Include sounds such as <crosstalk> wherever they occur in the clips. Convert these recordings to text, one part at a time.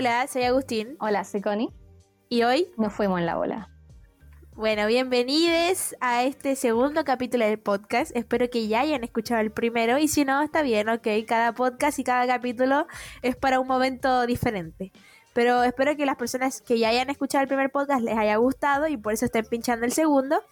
Hola, soy Agustín. Hola, soy Connie. Y hoy nos fuimos en la bola. Bueno, bienvenidos a este segundo capítulo del podcast. Espero que ya hayan escuchado el primero y si no, está bien, ok. Cada podcast y cada capítulo es para un momento diferente. Pero espero que las personas que ya hayan escuchado el primer podcast les haya gustado y por eso estén pinchando el segundo.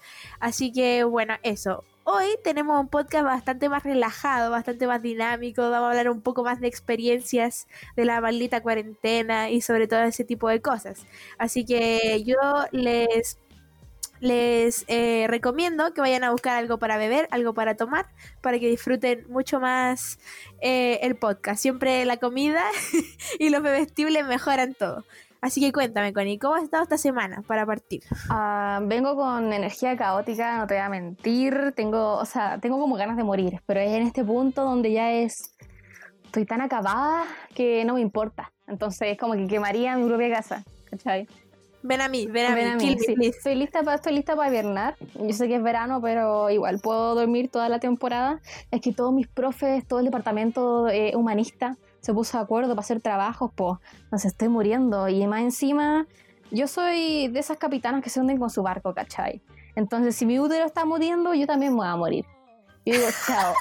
Así que bueno, eso. Hoy tenemos un podcast bastante más relajado, bastante más dinámico. Vamos a hablar un poco más de experiencias de la maldita cuarentena y sobre todo ese tipo de cosas. Así que yo les les eh, recomiendo que vayan a buscar algo para beber, algo para tomar, para que disfruten mucho más eh, el podcast. Siempre la comida <laughs> y los bebestibles mejoran todo. Así que cuéntame, Connie, ¿cómo has estado esta semana para partir? Ah, vengo con energía caótica, no te voy a mentir. Tengo, o sea, tengo como ganas de morir, pero es en este punto donde ya es. Estoy tan acabada que no me importa. Entonces, es como que quemaría mi propia casa, ¿cachai? Ven a mí, ven a mí. Estoy lista para estoy lista para hibernar. Yo sé que es verano, pero igual puedo dormir toda la temporada. Es que todos mis profes, todo el departamento eh, humanista se puso de acuerdo para hacer trabajos, pues nos estoy muriendo. Y más encima, yo soy de esas capitanas que se hunden con su barco, ¿cachai? Entonces, si mi útero está muriendo, yo también me voy a morir. Y digo, <laughs> chao.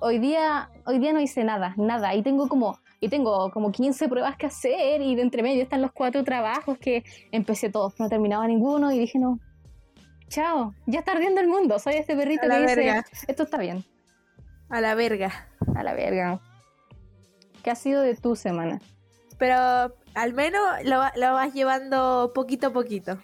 Hoy día, hoy día no hice nada, nada. Y tengo como y tengo como 15 pruebas que hacer y de entre medio están los cuatro trabajos que empecé todos, no terminaba ninguno y dije, no, chao, ya está ardiendo el mundo, soy este perrito que dice, esto está bien. A la verga. A la verga. ¿Qué ha sido de tu semana? Pero al menos lo, lo vas llevando poquito a poquito.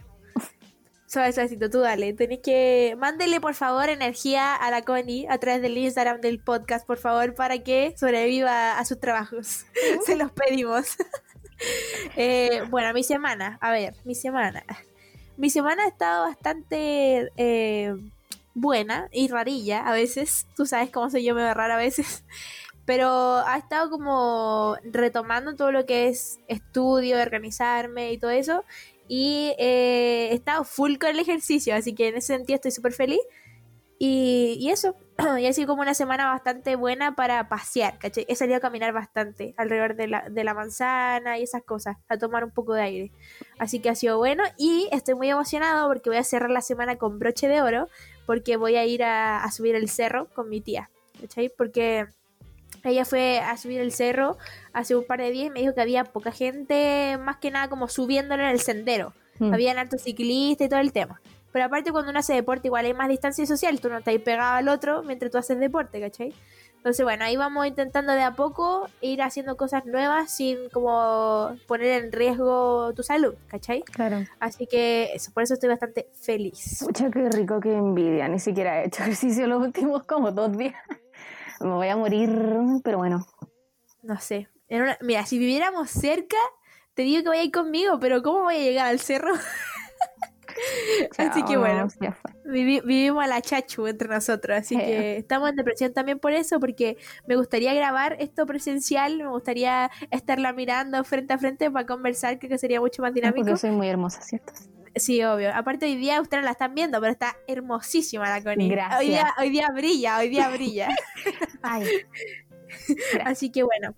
Suave, suavecito, tú dale. Tenés que. Mándele, por favor, energía a la Connie a través del Instagram del podcast, por favor, para que sobreviva a sus trabajos. <laughs> Se los pedimos. <laughs> Eh, bueno, mi semana. A ver, mi semana. Mi semana ha estado bastante eh, buena y rarilla a veces. Tú sabes cómo soy yo, me rara a veces. <laughs> Pero ha estado como retomando todo lo que es estudio, organizarme y todo eso y eh, he estado full con el ejercicio, así que en ese sentido estoy súper feliz. Y, eso, <clears throat> y ha sido como una semana bastante buena para pasear, ¿cachai? He salido a caminar bastante alrededor de la, de la manzana y esas cosas, a tomar un poco de aire. Así que ha sido bueno y estoy muy emocionado porque voy a cerrar la semana con broche de oro, porque voy a ir a, a subir el cerro con mi tía, ¿cachai? Porque ella fue a subir el cerro hace un par de días y me dijo que había poca gente, más que nada como subiéndolo en el sendero. Mm. Habían altos ciclistas y todo el tema. Pero aparte cuando uno hace deporte igual hay más distancia social, tú no estás pegado al otro mientras tú haces deporte, ¿cachai? Entonces bueno, ahí vamos intentando de a poco ir haciendo cosas nuevas sin como poner en riesgo tu salud, ¿cachai? Claro. Así que eso, por eso estoy bastante feliz. Mucha qué rico, qué envidia, ni siquiera he hecho ejercicio los últimos como dos días me voy a morir, pero bueno. No sé. mira, si viviéramos cerca, te digo que vaya a ir conmigo, pero ¿cómo voy a llegar al cerro? <laughs> así que bueno, vivimos a la chachu entre nosotros, así que estamos en depresión también por eso, porque me gustaría grabar esto presencial, me gustaría estarla mirando frente a frente para conversar, creo que sería mucho más dinámico. Porque soy muy hermosa, ¿cierto? Sí, obvio. Aparte hoy día ustedes la están viendo, pero está hermosísima la Connie. Gracias. Hoy día, hoy día brilla, hoy día <laughs> brilla. Ay. <laughs> Así que bueno.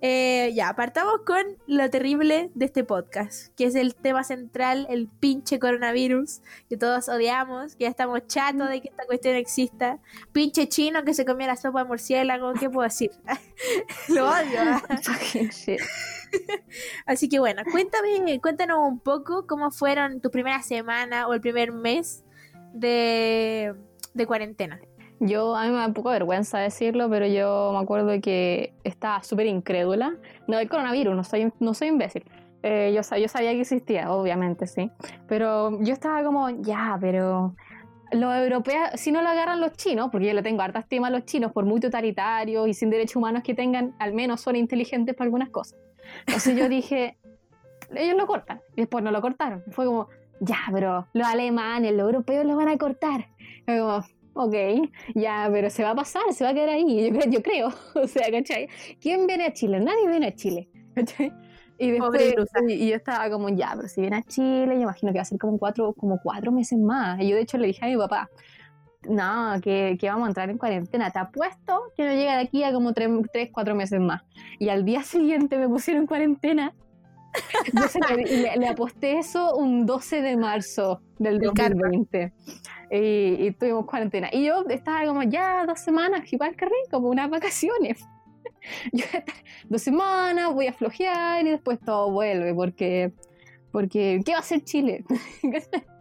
Eh, ya, partamos con lo terrible de este podcast, que es el tema central, el pinche coronavirus, que todos odiamos, que ya estamos chatos de que esta cuestión exista. Pinche chino que se comía la sopa de murciélago, ¿qué puedo decir? <laughs> lo odio. <laughs> Así que bueno, cuéntame, cuéntanos un poco cómo fueron tu primera semana o el primer mes de, de cuarentena. Yo, a mí me da un poco vergüenza decirlo, pero yo me acuerdo que estaba súper incrédula. No del coronavirus, no soy, no soy imbécil. Eh, yo, yo sabía que existía, obviamente, sí. Pero yo estaba como, ya, pero los europeos, si no lo agarran los chinos, porque yo le tengo harta estima a los chinos, por muy totalitarios y sin derechos humanos que tengan, al menos son inteligentes para algunas cosas. Entonces yo dije, <laughs> ellos lo cortan. Y después no lo cortaron. Fue como, ya, pero los alemanes, los europeos lo van a cortar. Y como, ok, ya, pero se va a pasar, se va a quedar ahí, yo, creo, <laughs> o sea, ¿cachai? ¿Quién viene a Chile? Nadie viene a Chile, ¿cachai? Y después, y, yo estaba como, ya, pero si viene a Chile, yo imagino que va a ser como cuatro, como cuatro meses más. Y yo de hecho le dije a mi papá, no, que, que, vamos a entrar en cuarentena. Te apuesto que no llega de aquí a como tres, tres, cuatro meses más. Y al día <laughs> siguiente me pusieron cuarentena Entonces le, le, aposté eso un 12 de marzo del 2020. Y, y, tuvimos cuarentena. Y yo estaba como, ya dos semanas, igual que rico, como unas vacaciones. <laughs> yo dos semanas, voy a flojear y después todo vuelve, porque, porque ¿qué va a hacer Chile? <laughs>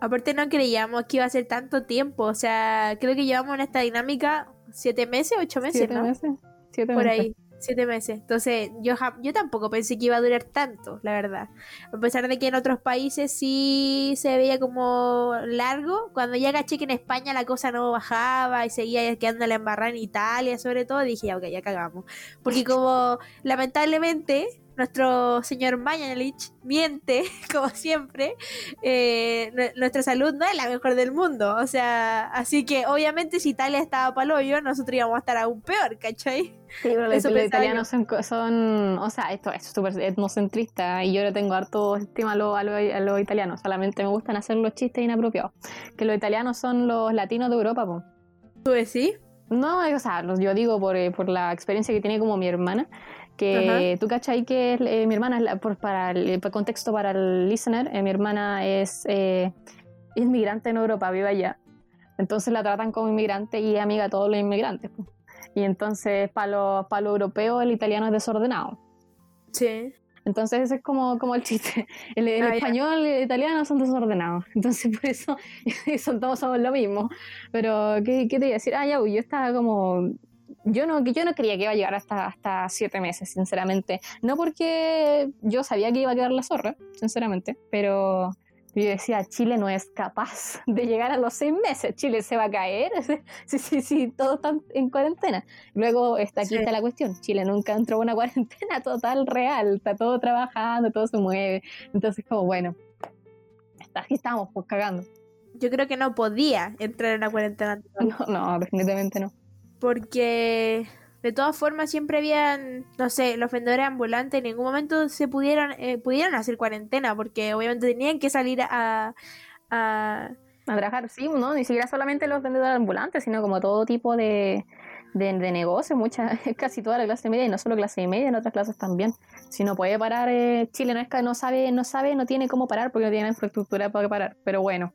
Aparte no creíamos que iba a ser tanto tiempo, o sea, creo que llevamos en esta dinámica siete meses, ocho meses, siete ¿no? Meses, siete Por meses. ahí, siete meses. Entonces, yo, yo tampoco pensé que iba a durar tanto, la verdad. A pesar de que en otros países sí se veía como largo, cuando ya caché que en España la cosa no bajaba y seguía quedando la embarrada en Italia, sobre todo, dije, ok, ya cagamos. Porque como lamentablemente nuestro señor Mañalich miente, <laughs> como siempre, eh, nuestra salud no es la mejor del mundo. O sea, así que obviamente si Italia estaba para hoyo, nosotros íbamos a estar aún peor, ¿cachai? Sí, pero los, los italianos son, son, o sea, esto es súper etnocentrista y yo le tengo harto estima a los lo, lo italianos, solamente me gustan hacer los chistes inapropiados. Que los italianos son los latinos de Europa, po. ¿Tú decís? No, o sea, yo digo por, por la experiencia que tiene como mi hermana, que Ajá. tú cachai que eh, mi hermana, por, para el por contexto para el listener, eh, mi hermana es eh, inmigrante en Europa, vive allá. Entonces la tratan como inmigrante y amiga a todos los inmigrantes. Pues. Y entonces para lo, para lo europeo el italiano es desordenado. Sí. Entonces ese es como, como el chiste. <laughs> El, el ah, español y el italiano son desordenados. <laughs> Entonces por eso <laughs> son, todos somos lo mismo. Pero ¿qué, qué te iba a decir? Ah, ya, yo estaba como yo no, yo no creía que iba a llegar hasta, hasta siete meses, sinceramente. No porque yo sabía que iba a quedar la zorra, sinceramente, pero yo decía, Chile no es capaz de llegar a los seis meses, Chile se va a caer, <laughs> sí, sí, sí, todos están en cuarentena. Luego está aquí sí. está la cuestión, Chile nunca entró en una <laughs> cuarentena total real, está todo trabajando, todo se mueve, entonces como bueno, aquí estamos, pues cagando. Yo creo que no podía entrar en una cuarentena. <laughs> No, no, definitivamente no porque de todas formas siempre habían, no sé, los vendedores ambulantes en ningún momento se pudieron, eh, pudieron hacer cuarentena, porque obviamente tenían que salir a, a, a trabajar, sí, no, ni siquiera solamente los vendedores ambulantes, sino como todo tipo de, de, de negocio, mucha, <laughs> casi toda la clase media, y no solo clase media, en otras clases también. Si no puede parar, eh, Chile no es que no sabe, no sabe, no tiene cómo parar porque no tiene infraestructura para parar, pero bueno.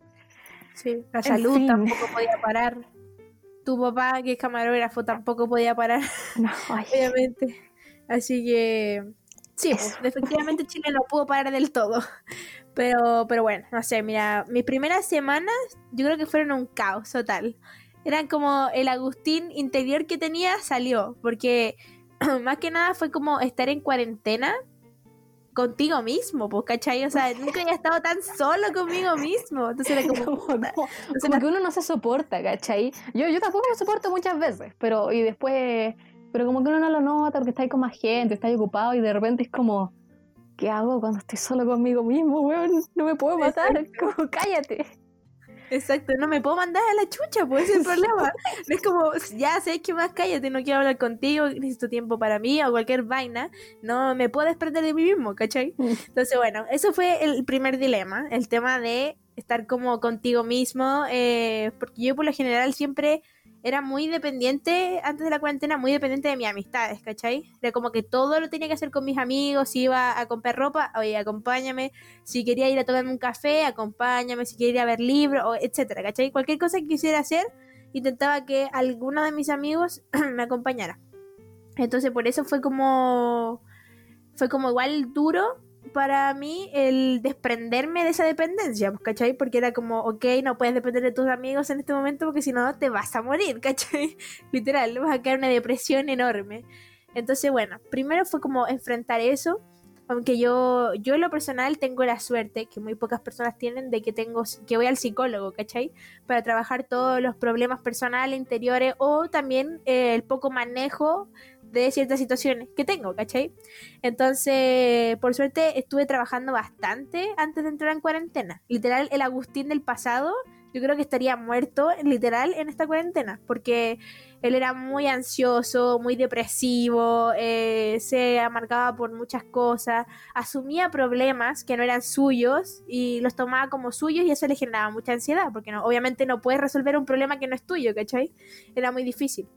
Sí, la salud fin. tampoco podía parar tu papá, que es camarógrafo, tampoco podía parar, no, <laughs> obviamente. Así que sí, pues, efectivamente Chile no pudo parar del todo. Pero, pero bueno, no sé, mira, mis primeras semanas yo creo que fueron un caos total. Eran como el Agustín interior que tenía salió, porque <clears throat> más que nada fue como estar en cuarentena contigo mismo, pues, ¿cachai? O sea, <laughs> nunca había estado tan solo conmigo mismo. Entonces era como... <laughs> como, no, Entonces, como que uno no se soporta, ¿cachai? Yo, yo tampoco me soporto muchas veces, pero y después... Pero como que uno no lo nota porque está ahí con más gente, está ahí ocupado y de repente es como... ¿Qué hago cuando estoy solo conmigo mismo, weón? No me puedo matar, <laughs> como cállate. Exacto, no me puedo mandar a la chucha, pues es el problema. <laughs> es como, ya sé que más cállate, no quiero hablar contigo, necesito tiempo para mí o cualquier vaina, no me puedo desprender de mí mismo, ¿cachai? <laughs> Entonces, bueno, eso fue el primer dilema, el tema de estar como contigo mismo, eh, porque yo por lo general siempre era muy dependiente, antes de la cuarentena, muy dependiente de mis amistades, ¿cachai? Era como que todo lo tenía que hacer con mis amigos, si iba a comprar ropa, oye, acompáñame, si quería ir a tomarme un café, acompáñame, si quería ir a ver libros, etcétera, ¿cachai? Cualquier cosa que quisiera hacer, intentaba que alguno de mis amigos <clears throat> me acompañara. Entonces por eso fue como, fue como igual duro para mí el desprenderme de esa dependencia, ¿cachai? Porque era como, ok, no puedes depender de tus amigos en este momento porque si no te vas a morir, <laughs> ¿cachai? Literal, vas a caer una depresión enorme. Entonces, bueno, primero fue como enfrentar eso, aunque yo, yo en lo personal tengo la suerte, que muy pocas personas tienen, de que tengo, que voy al psicólogo, ¿cachai? Para trabajar todos los problemas personales, interiores, o también eh, el poco manejo de ciertas situaciones que tengo, ¿cachai? Entonces, por suerte, estuve trabajando bastante antes de entrar en cuarentena. Literal, el Agustín del pasado, yo creo que estaría muerto, literal, en esta cuarentena, porque él era muy ansioso, muy depresivo, eh, se amargaba por muchas cosas, asumía problemas que no eran suyos y los tomaba como suyos y eso le generaba mucha ansiedad, porque no, obviamente no puedes resolver un problema que no es tuyo, ¿cachai? Era muy difícil.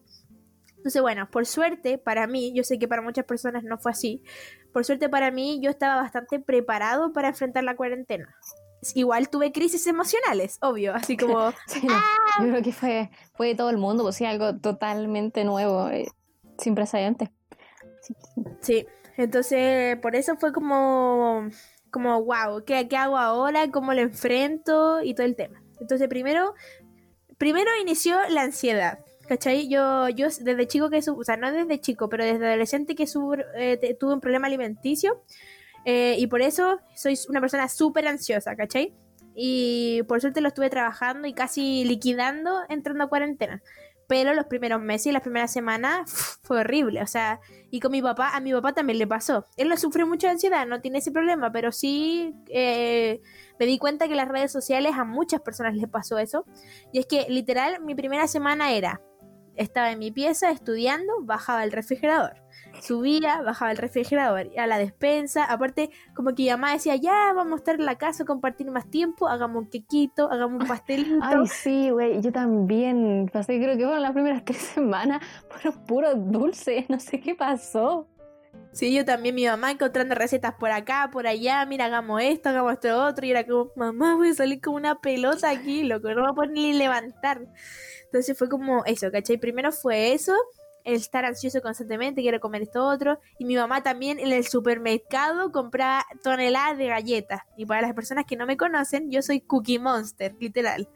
Entonces, bueno, por suerte para mí, yo sé que para muchas personas no fue así, por suerte para mí yo estaba bastante preparado para enfrentar la cuarentena. Igual tuve crisis emocionales, obvio, así como... <laughs> Sí, no, Yo creo que fue, fue de todo el mundo, pues sí, algo totalmente nuevo, eh, sin precedentes. Sí. sí, entonces por eso fue como, como wow, ¿qué, ¿qué hago ahora? ¿Cómo lo enfrento? Y todo el tema. Entonces primero, primero inició la ansiedad. ¿Cachai? Yo, yo desde chico que o sea, no desde chico, pero desde adolescente que eh, tuve un problema alimenticio eh, y por eso soy una persona súper ansiosa, ¿cachai? Y por suerte lo estuve trabajando y casi liquidando entrando a cuarentena. Pero los primeros meses y las primeras semanas fue horrible. O sea, y con mi papá, a mi papá también le pasó. Él no sufre mucha ansiedad, no tiene ese problema, pero sí eh, me di cuenta que las redes sociales a muchas personas les pasó eso. Y es que literal mi primera semana era estaba en mi pieza estudiando, bajaba el refrigerador. Subía, bajaba el refrigerador a la despensa. Aparte, como que mi mamá decía, ya vamos a estar en la casa, compartir más tiempo, hagamos un quequito, hagamos un pastelito. <laughs> Ay, sí, güey, yo también. Pasé, creo que fueron las primeras tres <laughs> semanas, fueron puro dulce, <laughs> no sé qué pasó. Sí, yo también, mi mamá encontrando recetas por acá, por allá, mira, hagamos esto, hagamos esto otro, y era como, mamá, voy a salir como una pelota aquí, loco, no me voy a poder ni levantar. Entonces fue como eso, ¿cachai? Primero fue eso, el estar ansioso constantemente, quiero comer esto otro. Y mi mamá también en el supermercado compraba toneladas de galletas. Y para las personas que no me conocen, yo soy Cookie Monster, literal.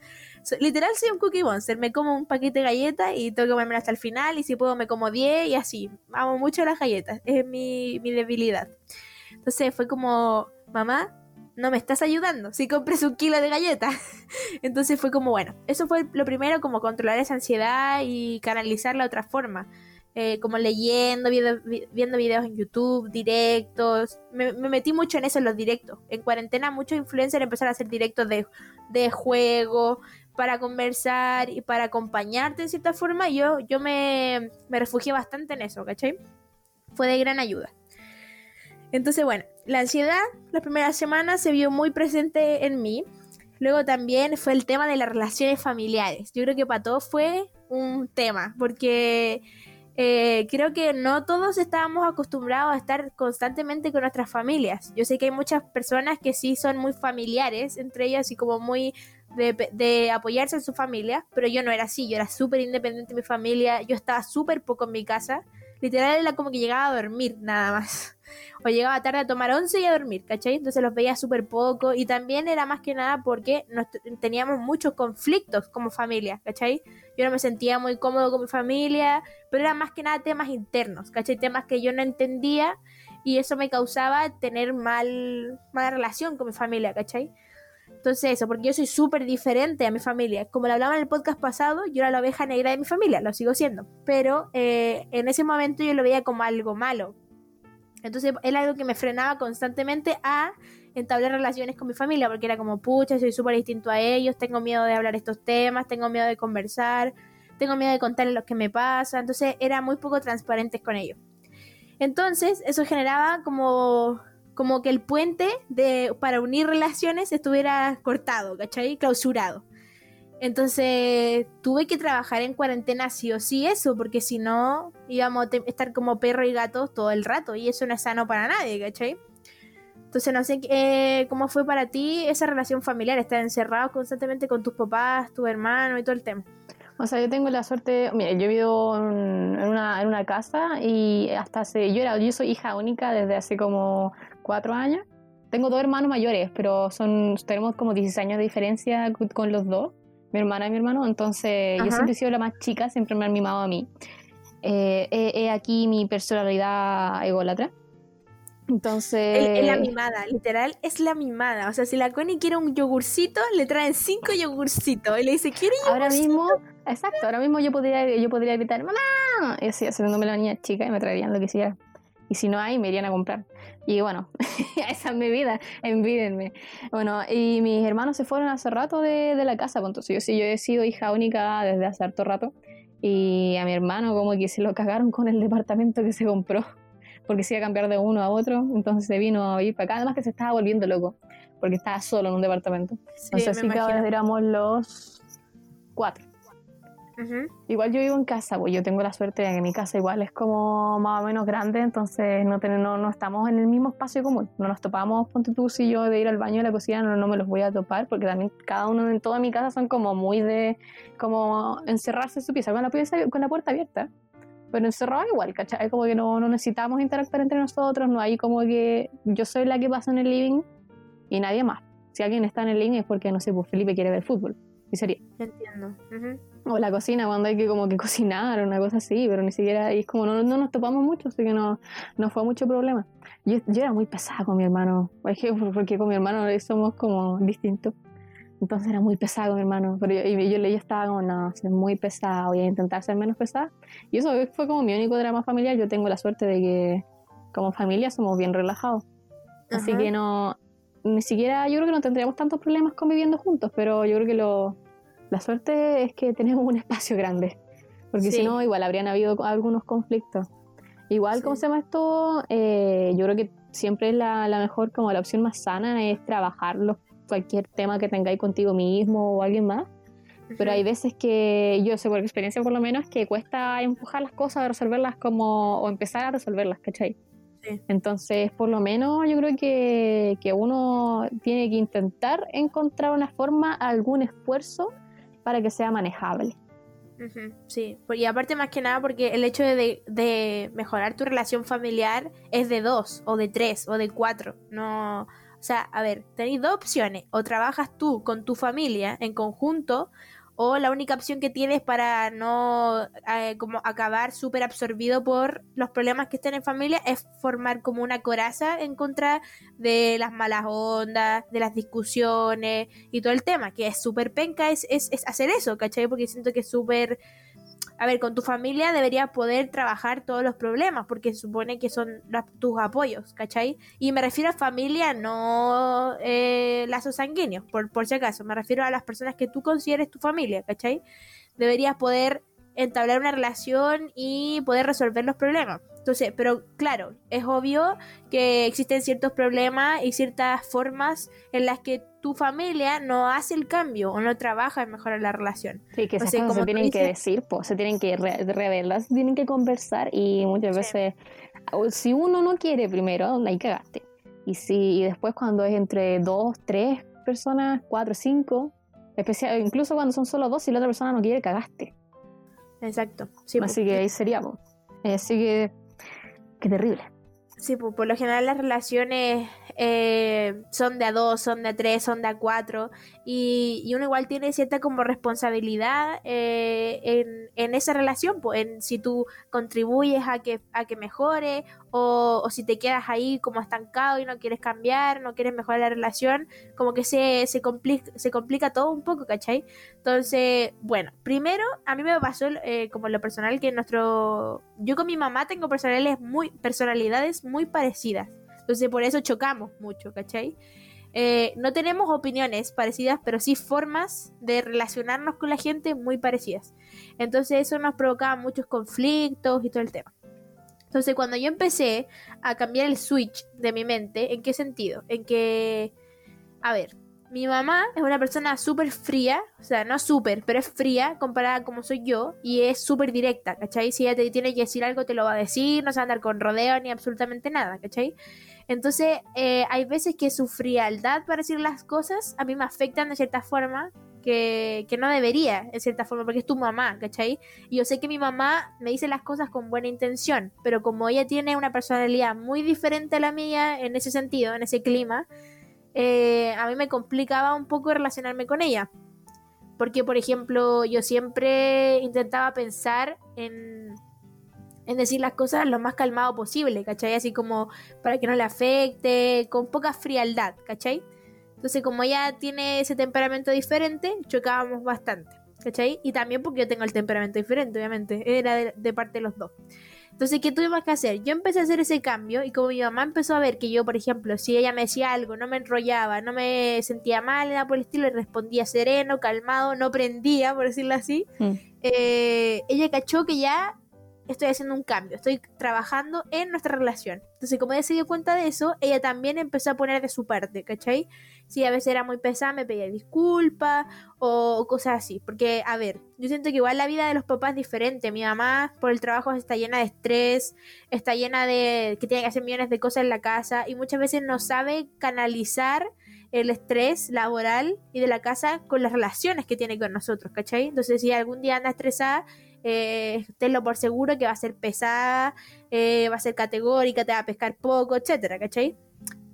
Literal soy un Cookie Monster. Me como un paquete de galletas y tengo que comerme hasta el final. Y si puedo me como 10 y así. Amo mucho las galletas. Es mi, mi debilidad. Entonces fue como, mamá, no me estás ayudando si compres un kilo de galletas. <laughs> Entonces fue como, bueno, eso fue lo primero, como controlar esa ansiedad y canalizarla de otra forma. Eh, como leyendo, viendo, videos en YouTube, directos. Me, metí mucho en eso, en los directos. En cuarentena muchos influencers empezaron a hacer directos de, de juego, para conversar y para acompañarte en cierta forma. Yo, yo me, me refugié bastante en eso, ¿cachai? Fue de gran ayuda. Entonces, bueno, la ansiedad las primeras semanas se vio muy presente en mí. Luego también fue el tema de las relaciones familiares. Yo creo que para todos fue un tema, porque eh, creo que no todos estábamos acostumbrados a estar constantemente con nuestras familias. Yo sé que hay muchas personas que sí son muy familiares entre ellas y como muy de, apoyarse en su familia, pero yo no era así, yo era súper independiente de mi familia, yo estaba súper poco en mi casa. Literal era como que llegaba a dormir nada más <laughs> o llegaba tarde a tomar once y a dormir, ¿cachai? Entonces los veía súper poco y también era más que nada porque teníamos muchos conflictos como familia, ¿cachai? Yo no me sentía muy cómodo con mi familia, pero era más que nada temas internos, ¿cachai? Temas que yo no entendía y eso me causaba tener mal, mala relación con mi familia, ¿cachai? Entonces eso, porque yo soy súper diferente a mi familia. Como lo hablaba en el podcast pasado, yo era la oveja negra de mi familia, lo sigo siendo. Pero eh, en ese momento yo lo veía como algo malo, entonces era algo que me frenaba constantemente a entablar relaciones con mi familia, porque era como, pucha, soy súper distinto a ellos, tengo miedo de hablar estos temas, tengo miedo de conversar, tengo miedo de contarles lo que me pasa, entonces era muy poco transparente con ellos. Entonces eso generaba como, como que el puente de, para unir relaciones estuviera cortado, ¿cachai? Clausurado. Entonces tuve que trabajar en cuarentena sí o sí eso, porque si no íbamos a estar como perro y gato todo el rato y eso no es sano para nadie, ¿cachai? Entonces no sé eh, cómo fue para ti esa relación familiar, estar encerrado constantemente con tus papás, tu hermano y todo el tema. O sea, yo tengo la suerte, mira, yo vivo en una, en una casa y hasta hace, yo, era, yo soy hija única desde hace como cuatro años. Tengo dos hermanos mayores, pero son tenemos como 16 años de diferencia con los dos mi hermana y mi hermano, entonces yo siempre he sido la más chica, siempre me han mimado a mí. Eh, he, aquí mi personalidad ególatra. Entonces. Es la mimada, literal, es la mimada. O sea, si la Connie quiere un yogurcito, le traen cinco yogurcitos. Y le dice, ¿quiere yogurcito? Ahora mismo, exacto, ahora mismo yo podría, yo podría gritar, ¡Mamá! Y así, haciéndome la niña chica y me traerían lo que sea. Y si no hay, me irían a comprar. Y bueno, <laughs> esa es mi vida, envídenme. Bueno, y mis hermanos se fueron hace rato de, de la casa, pues entonces yo sí, yo he sido hija única desde hace harto rato. Y a mi hermano como que se lo cagaron con el departamento que se compró, porque se iba a cambiar de uno a otro, entonces se vino a ir para acá, además que se estaba volviendo loco, porque estaba solo en un departamento. Sí, entonces así que ahora éramos los cuatro. Igual yo vivo en casa, pues yo tengo la suerte de que mi casa igual es como más o menos grande, entonces no, ten- no, no estamos en el mismo espacio común. No nos topamos, ponte tú, si yo de ir al baño y a la cocina no, no me los voy a topar, porque también cada uno en toda mi casa son como muy de como encerrarse en su pieza con la, pieza, con la puerta abierta. Pero encerrado igual, ¿cachai? Como que no, no necesitamos interactuar entre nosotros, no hay como que yo soy la que pasa en el living y nadie más. Si alguien está en el living es porque, no sé, pues Felipe quiere ver fútbol. Y sería. Entiendo. O la cocina cuando hay que como que <laughs> cocinar o una cosa así, pero ni siquiera, y es como no, no nos topamos mucho, así que no, no fue mucho problema. Yo, yo era muy pesada con mi hermano, porque con mi hermano somos como distintos. Entonces era muy pesada con mi hermano, pero yo, y yo, yo estaba como, no, soy muy pesada, voy a intentar ser menos pesada. Y eso fue como mi único drama familiar, yo tengo la suerte de que como familia somos bien relajados. Así Ajá. que no, ni siquiera, yo creo que no tendríamos tantos problemas conviviendo juntos, pero yo creo que lo, la suerte es que tenemos un espacio grande, porque Sí. si no, igual habrían habido algunos conflictos. Igual, ¿cómo Sí. se llama esto? Eh, yo creo que siempre es la, la mejor, como la opción más sana es trabajar los- cualquier tema que tengáis contigo mismo o alguien más. Pero hay veces que yo sé por experiencia por lo menos que cuesta empujar las cosas, resolverlas como, o empezar a resolverlas, ¿cachai? Sí. Entonces, por lo menos yo creo que, que uno tiene que intentar encontrar una forma, algún esfuerzo para que sea manejable. Sí, y aparte más que nada porque el hecho de, de mejorar tu relación familiar es de dos, o de tres, o de cuatro. No, o sea, a ver, tenéis dos opciones. O trabajas tú con tu familia en conjunto, o la única opción que tienes para no eh, como acabar súper absorbido por los problemas que estén en familia es formar como una coraza en contra de las malas ondas, de las discusiones y todo el tema, que es súper penca, es, es, es hacer eso, ¿cachai? Porque siento que es súper... A ver, con tu familia deberías poder trabajar todos los problemas, porque se supone que son tus apoyos, ¿cachai? Y me refiero a familia, no eh, lazos sanguíneos, por, por si acaso. Me refiero a las personas que tú consideres tu familia, ¿cachai? Deberías poder entablar una relación y poder resolver los problemas. Entonces, pero claro, es obvio que existen ciertos problemas y ciertas formas en las que tu familia no hace el cambio o no trabaja en mejorar la relación. Sí, que O esas sea, cosas como se tienen que decir, pues, se tienen que re- revelar, se tienen que conversar y muchas Sí. veces, si uno no quiere primero, ahí cagaste. Y si y después cuando es entre dos, tres personas, cuatro, cinco, especial, incluso cuando son solo dos, si la otra persona no quiere, cagaste. Exacto. Sí, Así pues, que ahí sería, pues. Así que, qué terrible. Sí, pues por lo general las relaciones eh, son de a dos, son de a tres, son de a cuatro y, uno igual tiene cierta como responsabilidad eh, en, esa relación, pues en si tú contribuyes a que, a que mejore o, si te quedas ahí como estancado y no quieres cambiar, no quieres mejorar la relación, como que se, se, complica, se complica todo un poco, ¿cachai? Entonces, bueno, primero a mí me pasó eh, como lo personal que nuestro... Yo con mi mamá tengo personalidades muy, personalidades muy parecidas. Entonces por eso chocamos mucho, ¿cachai? Eh, no tenemos opiniones parecidas, pero sí formas de relacionarnos con la gente muy parecidas. Entonces eso nos provocaba muchos conflictos y todo el tema. Entonces cuando yo empecé a cambiar el switch de mi mente, ¿en qué sentido? En que, a ver, mi mamá es una persona súper fría, o sea, no súper, pero es fría comparada como soy yo y es súper directa, ¿cachai? Si ella te tiene que decir algo, te lo va a decir, no se va a andar con rodeo ni absolutamente nada, ¿cachai? Entonces, eh, hay veces que su frialdad para decir las cosas a mí me afectan de cierta forma que, que no debería, en cierta forma, porque es tu mamá, ¿cachai? Y yo sé que mi mamá me dice las cosas con buena intención, pero como ella tiene una personalidad muy diferente a la mía en ese sentido, en ese clima, eh, a mí me complicaba un poco relacionarme con ella. Porque, por ejemplo, yo siempre intentaba pensar en, en decir las cosas lo más calmado posible, ¿cachai? Así como para que no le afecte, con poca frialdad, ¿cachai? Entonces, como ella tiene ese temperamento diferente, chocábamos bastante, ¿cachai? Y también porque yo tengo el temperamento diferente, obviamente, era de, de parte de los dos. Entonces, ¿qué tuvimos que hacer? Yo empecé a hacer ese cambio y como mi mamá empezó a ver que yo, por ejemplo, si ella me decía algo, no me enrollaba, no me sentía mal, nada por el estilo, le respondía sereno, calmado, no prendía, por decirlo así, Mm. eh, ella cachó que ya estoy haciendo un cambio, estoy trabajando en nuestra relación. Entonces, como ella se dio cuenta de eso, ella también empezó a poner de su parte, ¿cachai? si a veces era muy pesada me pedía disculpas o, cosas así. Porque, a ver, yo siento que igual la vida de los papás es diferente. Mi mamá por el trabajo está llena de estrés, está llena de que tiene que hacer millones de cosas en la casa y muchas veces no sabe canalizar el estrés laboral y de la casa con las relaciones que tiene con nosotros, ¿cachai? Entonces, si algún día anda estresada, eh, tenlo por seguro que va a ser pesada, eh, va a ser categórica, te va a pescar poco, etcétera, ¿cachai?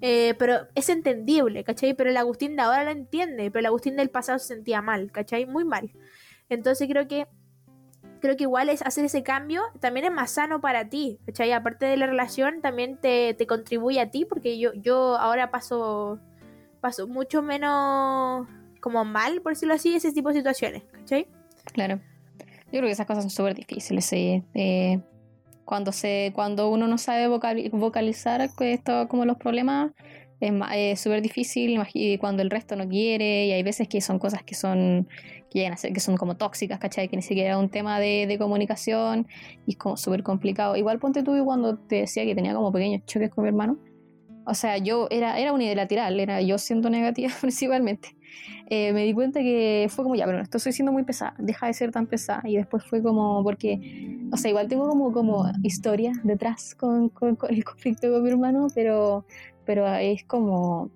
Eh, pero es entendible, ¿cachai? Pero el Agustín de ahora lo entiende, pero el Agustín del pasado se sentía mal, ¿cachai? Muy mal. Entonces creo que creo que igual es hacer ese cambio también es más sano para ti, ¿cachai? Aparte de la relación, también te, te contribuye a ti, porque yo, yo ahora paso pasó mucho menos como mal, por decirlo así, ese tipo de situaciones, ¿cachai? Claro. Yo creo que esas cosas son súper difíciles, sí. Eh, cuando, se, cuando uno no sabe vocalizar esto, como los problemas, es súper difícil cuando el resto no quiere y hay veces que son cosas que son que llegan a ser que son como tóxicas, ¿cachai? Que ni siquiera es un tema de, de comunicación y es como súper complicado. Igual ponte tú cuando te decía que tenía como pequeños choques con mi hermano, o sea, yo era, era unilateral, era yo siendo negativa <laughs> principalmente. Eh, me di cuenta que fue como, ya, pero esto estoy siendo muy pesada, deja de ser tan pesada. Y después fue como, porque, o sea, igual tengo como, como historia detrás con, con, el conflicto con mi hermano, pero, pero es como,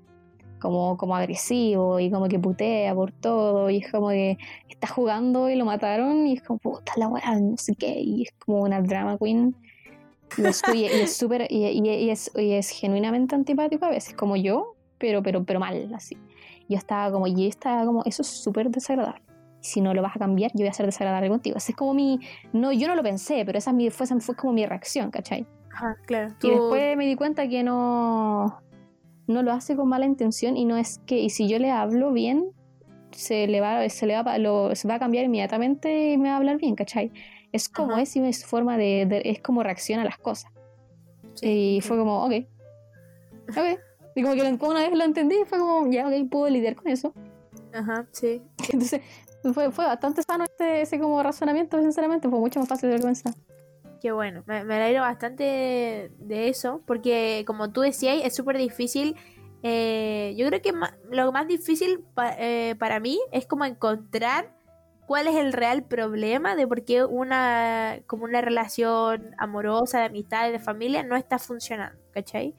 como, como agresivo y como que putea por todo y es como que está jugando y lo mataron y es como, puta la weá, no sé qué, y es como una drama queen y es, súper, y, es, y es genuinamente antipático a veces, como yo, pero, pero, pero mal, así. Yo estaba como, y estaba como, eso es súper desagradable. Si no lo vas a cambiar, yo voy a ser desagradable contigo. Así es como mi, no, yo no lo pensé, pero esa fue, fue como mi reacción, ¿cachai? Ajá, claro. Y después me di cuenta que no, no lo hace con mala intención y no es que, y si yo le hablo bien, se le va, se le va, lo, se va a cambiar inmediatamente y me va a hablar bien, ¿cachai? Es como es y es forma de, es como reacciona a las cosas. y fue como, ok. Ok. Y como que una vez lo entendí, fue como, ya, ok, puedo lidiar con eso. Ajá, sí. <laughs> Entonces, fue, fue bastante sano este, ese como razonamiento, sinceramente, fue mucho más fácil de lo que pensaba. Qué bueno, me, me alegro bastante de eso, porque como tú decías, es súper difícil. Eh, yo creo que lo más difícil eh, para mí es como encontrar cuál es el real problema de por qué una, como una relación amorosa, de amistad, de familia, no está funcionando, ¿cachai?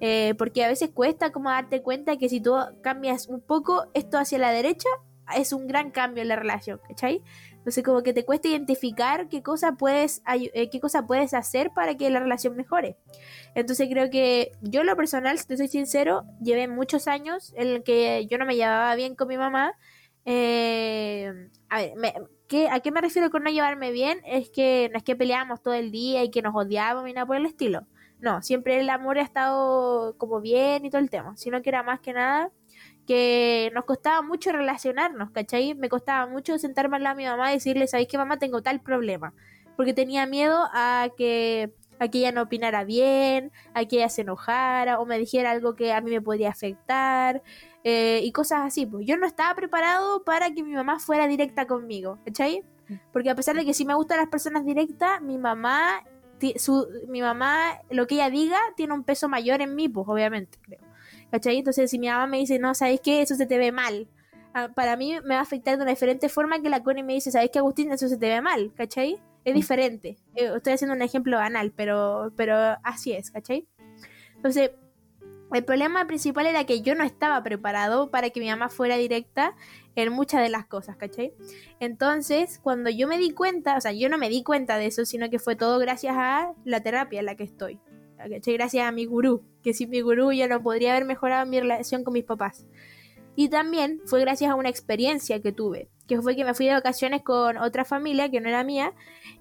Eh, porque a veces cuesta como darte cuenta que si tú cambias un poco esto hacia la derecha, es un gran cambio en la relación, ¿cachai? Entonces como que te cuesta identificar qué cosa puedes, eh, qué cosa puedes hacer para que la relación mejore. Entonces creo que yo lo personal, si te soy sincero, llevé muchos años en el que yo no me llevaba bien con mi mamá eh, a ver, ¿a qué me refiero con no llevarme bien? Es que no es que peleamos todo el día y que nos odiábamos ni nada por el estilo. No, siempre el amor ha estado como bien y todo el tema, sino que era más que nada que nos costaba mucho relacionarnos, ¿cachai? Me costaba mucho sentarme al lado de mi mamá y decirle, ¿sabéis qué mamá? Tengo tal problema. Porque tenía miedo a que, a que ella no opinara bien, a que ella se enojara o me dijera algo que a mí me podía afectar. Eh, y cosas así. Pues yo no estaba preparado para que mi mamá fuera directa conmigo, ¿cachai? Porque a pesar de que sí me gustan las personas directas, mi mamá, su, mi mamá, lo que ella diga, tiene un peso mayor en mí, pues obviamente, creo. ¿Cachai? Entonces si mi mamá me dice, no, ¿sabes qué? Eso se te ve mal. Ah, para mí me va a afectar de una diferente forma que la Connie me dice, ¿sabes qué, Agustín? Eso se te ve mal, ¿cachai? Es mm. diferente. Eh, estoy haciendo un ejemplo banal, pero, pero así es, ¿cachai? Entonces, el problema principal era que yo no estaba preparado para que mi mamá fuera directa en muchas de las cosas, ¿cachai? Entonces, cuando yo me di cuenta, o sea, yo no me di cuenta de eso, sino que fue todo gracias a la terapia en la que estoy, ¿cachai? Gracias a mi gurú, que sin mi gurú ya no podría haber mejorado mi relación con mis papás. Y también fue gracias a una experiencia que tuve, que fue que me fui de vacaciones con otra familia que no era mía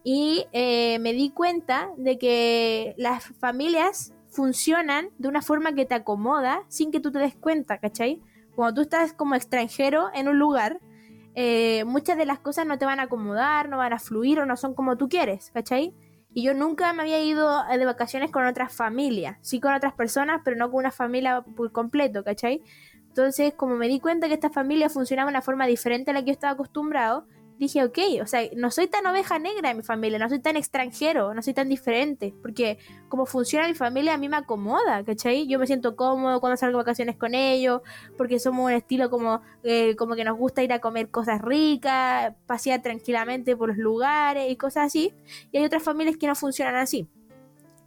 y eh, me di cuenta de que las familias funcionan de una forma que te acomoda sin que tú te des cuenta, ¿cachai? Cuando tú estás como extranjero en un lugar, eh, muchas de las cosas no te van a acomodar, no van a fluir o no son como tú quieres, ¿cachai? Y yo nunca me había ido de vacaciones con otras familias, sí con otras personas, pero no con una familia por completo, ¿cachai? Entonces, como me di cuenta que esta familia funcionaba de una forma diferente a la que yo estaba acostumbrado, dije, ok, o sea, no soy tan oveja negra en mi familia, no soy tan extranjero, no soy tan diferente, porque como funciona mi familia a mí me acomoda, ¿cachai? Yo me siento cómodo cuando salgo de vacaciones con ellos, porque somos un estilo como, eh, como que nos gusta ir a comer cosas ricas, pasear tranquilamente por los lugares y cosas así, y hay otras familias que no funcionan así.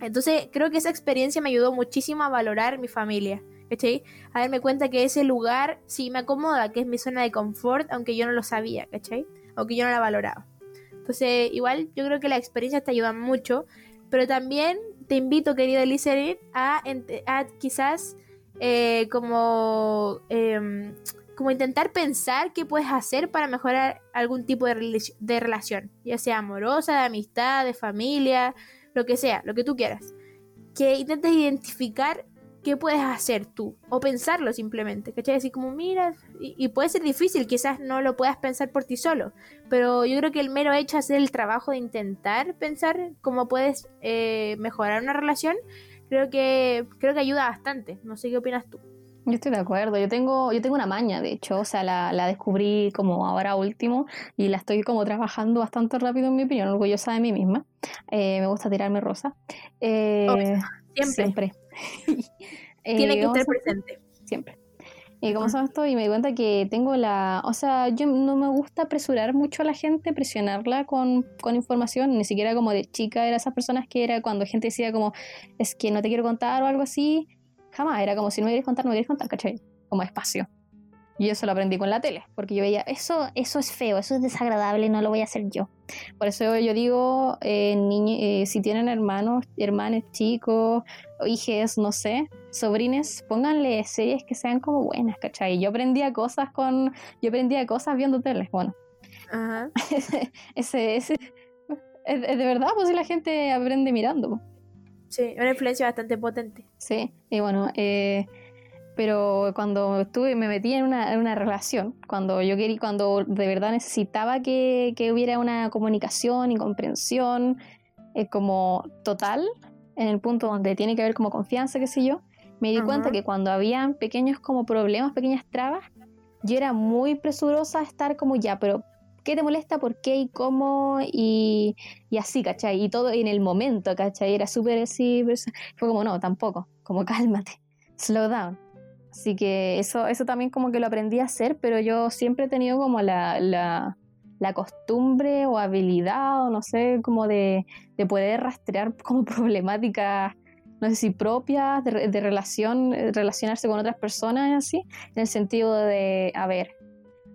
Entonces creo que esa experiencia me ayudó muchísimo a valorar mi familia. ¿cachai? A darme cuenta que ese lugar sí me acomoda, que es mi zona de confort, aunque yo no lo sabía, ¿cachai? Aunque yo no la valoraba. Entonces, igual yo creo que la experiencia te ayuda mucho, pero también te invito, querido listener, a, a quizás eh, como, em, como intentar pensar qué puedes hacer para mejorar algún tipo de, de relación, ya sea amorosa, de amistad, de familia, lo que sea, lo que tú quieras. Que intentes identificar qué puedes hacer tú o pensarlo simplemente, ¿cachai? Así como, mira, y, puede ser difícil, quizás no lo puedas pensar por ti solo, pero yo creo que el mero hecho de hacer el trabajo de intentar pensar cómo puedes eh, mejorar una relación, creo que, creo que ayuda bastante. No sé qué opinas tú. Yo estoy de acuerdo, yo tengo, yo tengo una maña, de hecho, o sea, la, la descubrí como ahora último y la estoy como trabajando bastante rápido en mi opinión, orgullosa de mí misma. Eh, me gusta tirarme rosa. Eh, siempre. <laughs> Tiene que estar presente. Siempre. Y como sabes esto, y me di cuenta que tengo la. O sea, yo no me gusta apresurar mucho a la gente, presionarla con, con, información, ni siquiera como de chica, era esas personas que era cuando gente decía como, es que no te quiero contar o algo así, jamás, era como si no me quieres contar, no me quieres contar, ¿cachai? Como espacio. Y eso lo aprendí con la tele, porque yo veía, eso, eso es feo, eso es desagradable, no lo voy a hacer yo. Por eso yo digo, eh, eh, si tienen hermanos, hermanos chicos, hijes, no sé, sobrines, pónganle series que sean como buenas, ¿cachai? Yo aprendía cosas con, yo aprendía cosas viendo tele, bueno. Ajá. <laughs> ese, ese, es, de verdad, pues si la gente aprende mirando. Sí, una influencia bastante potente. Sí, y bueno, eh, pero cuando estuve, me metí en una, en una relación, cuando yo quería, cuando de verdad necesitaba que, que hubiera una comunicación y comprensión eh, como total, en el punto donde tiene que haber como confianza, qué sé yo, me di cuenta que cuando habían pequeños como problemas, pequeñas trabas, yo era muy presurosa a estar como ya, pero ¿qué te molesta? ¿Por qué? ¿Y cómo? Y, y así, ¿cachai? Y todo en el momento, ¿cachai? Era súper así, fue como no, tampoco, como <laughs> cálmate, slow down. Así que eso, eso también como que lo aprendí a hacer, pero yo siempre he tenido como la, la, costumbre o habilidad, o no sé, como de, de poder rastrear como <laughs> problemáticas, no sé si propias, de, de relación, relacionarse con otras personas, así, en el sentido de, a ver,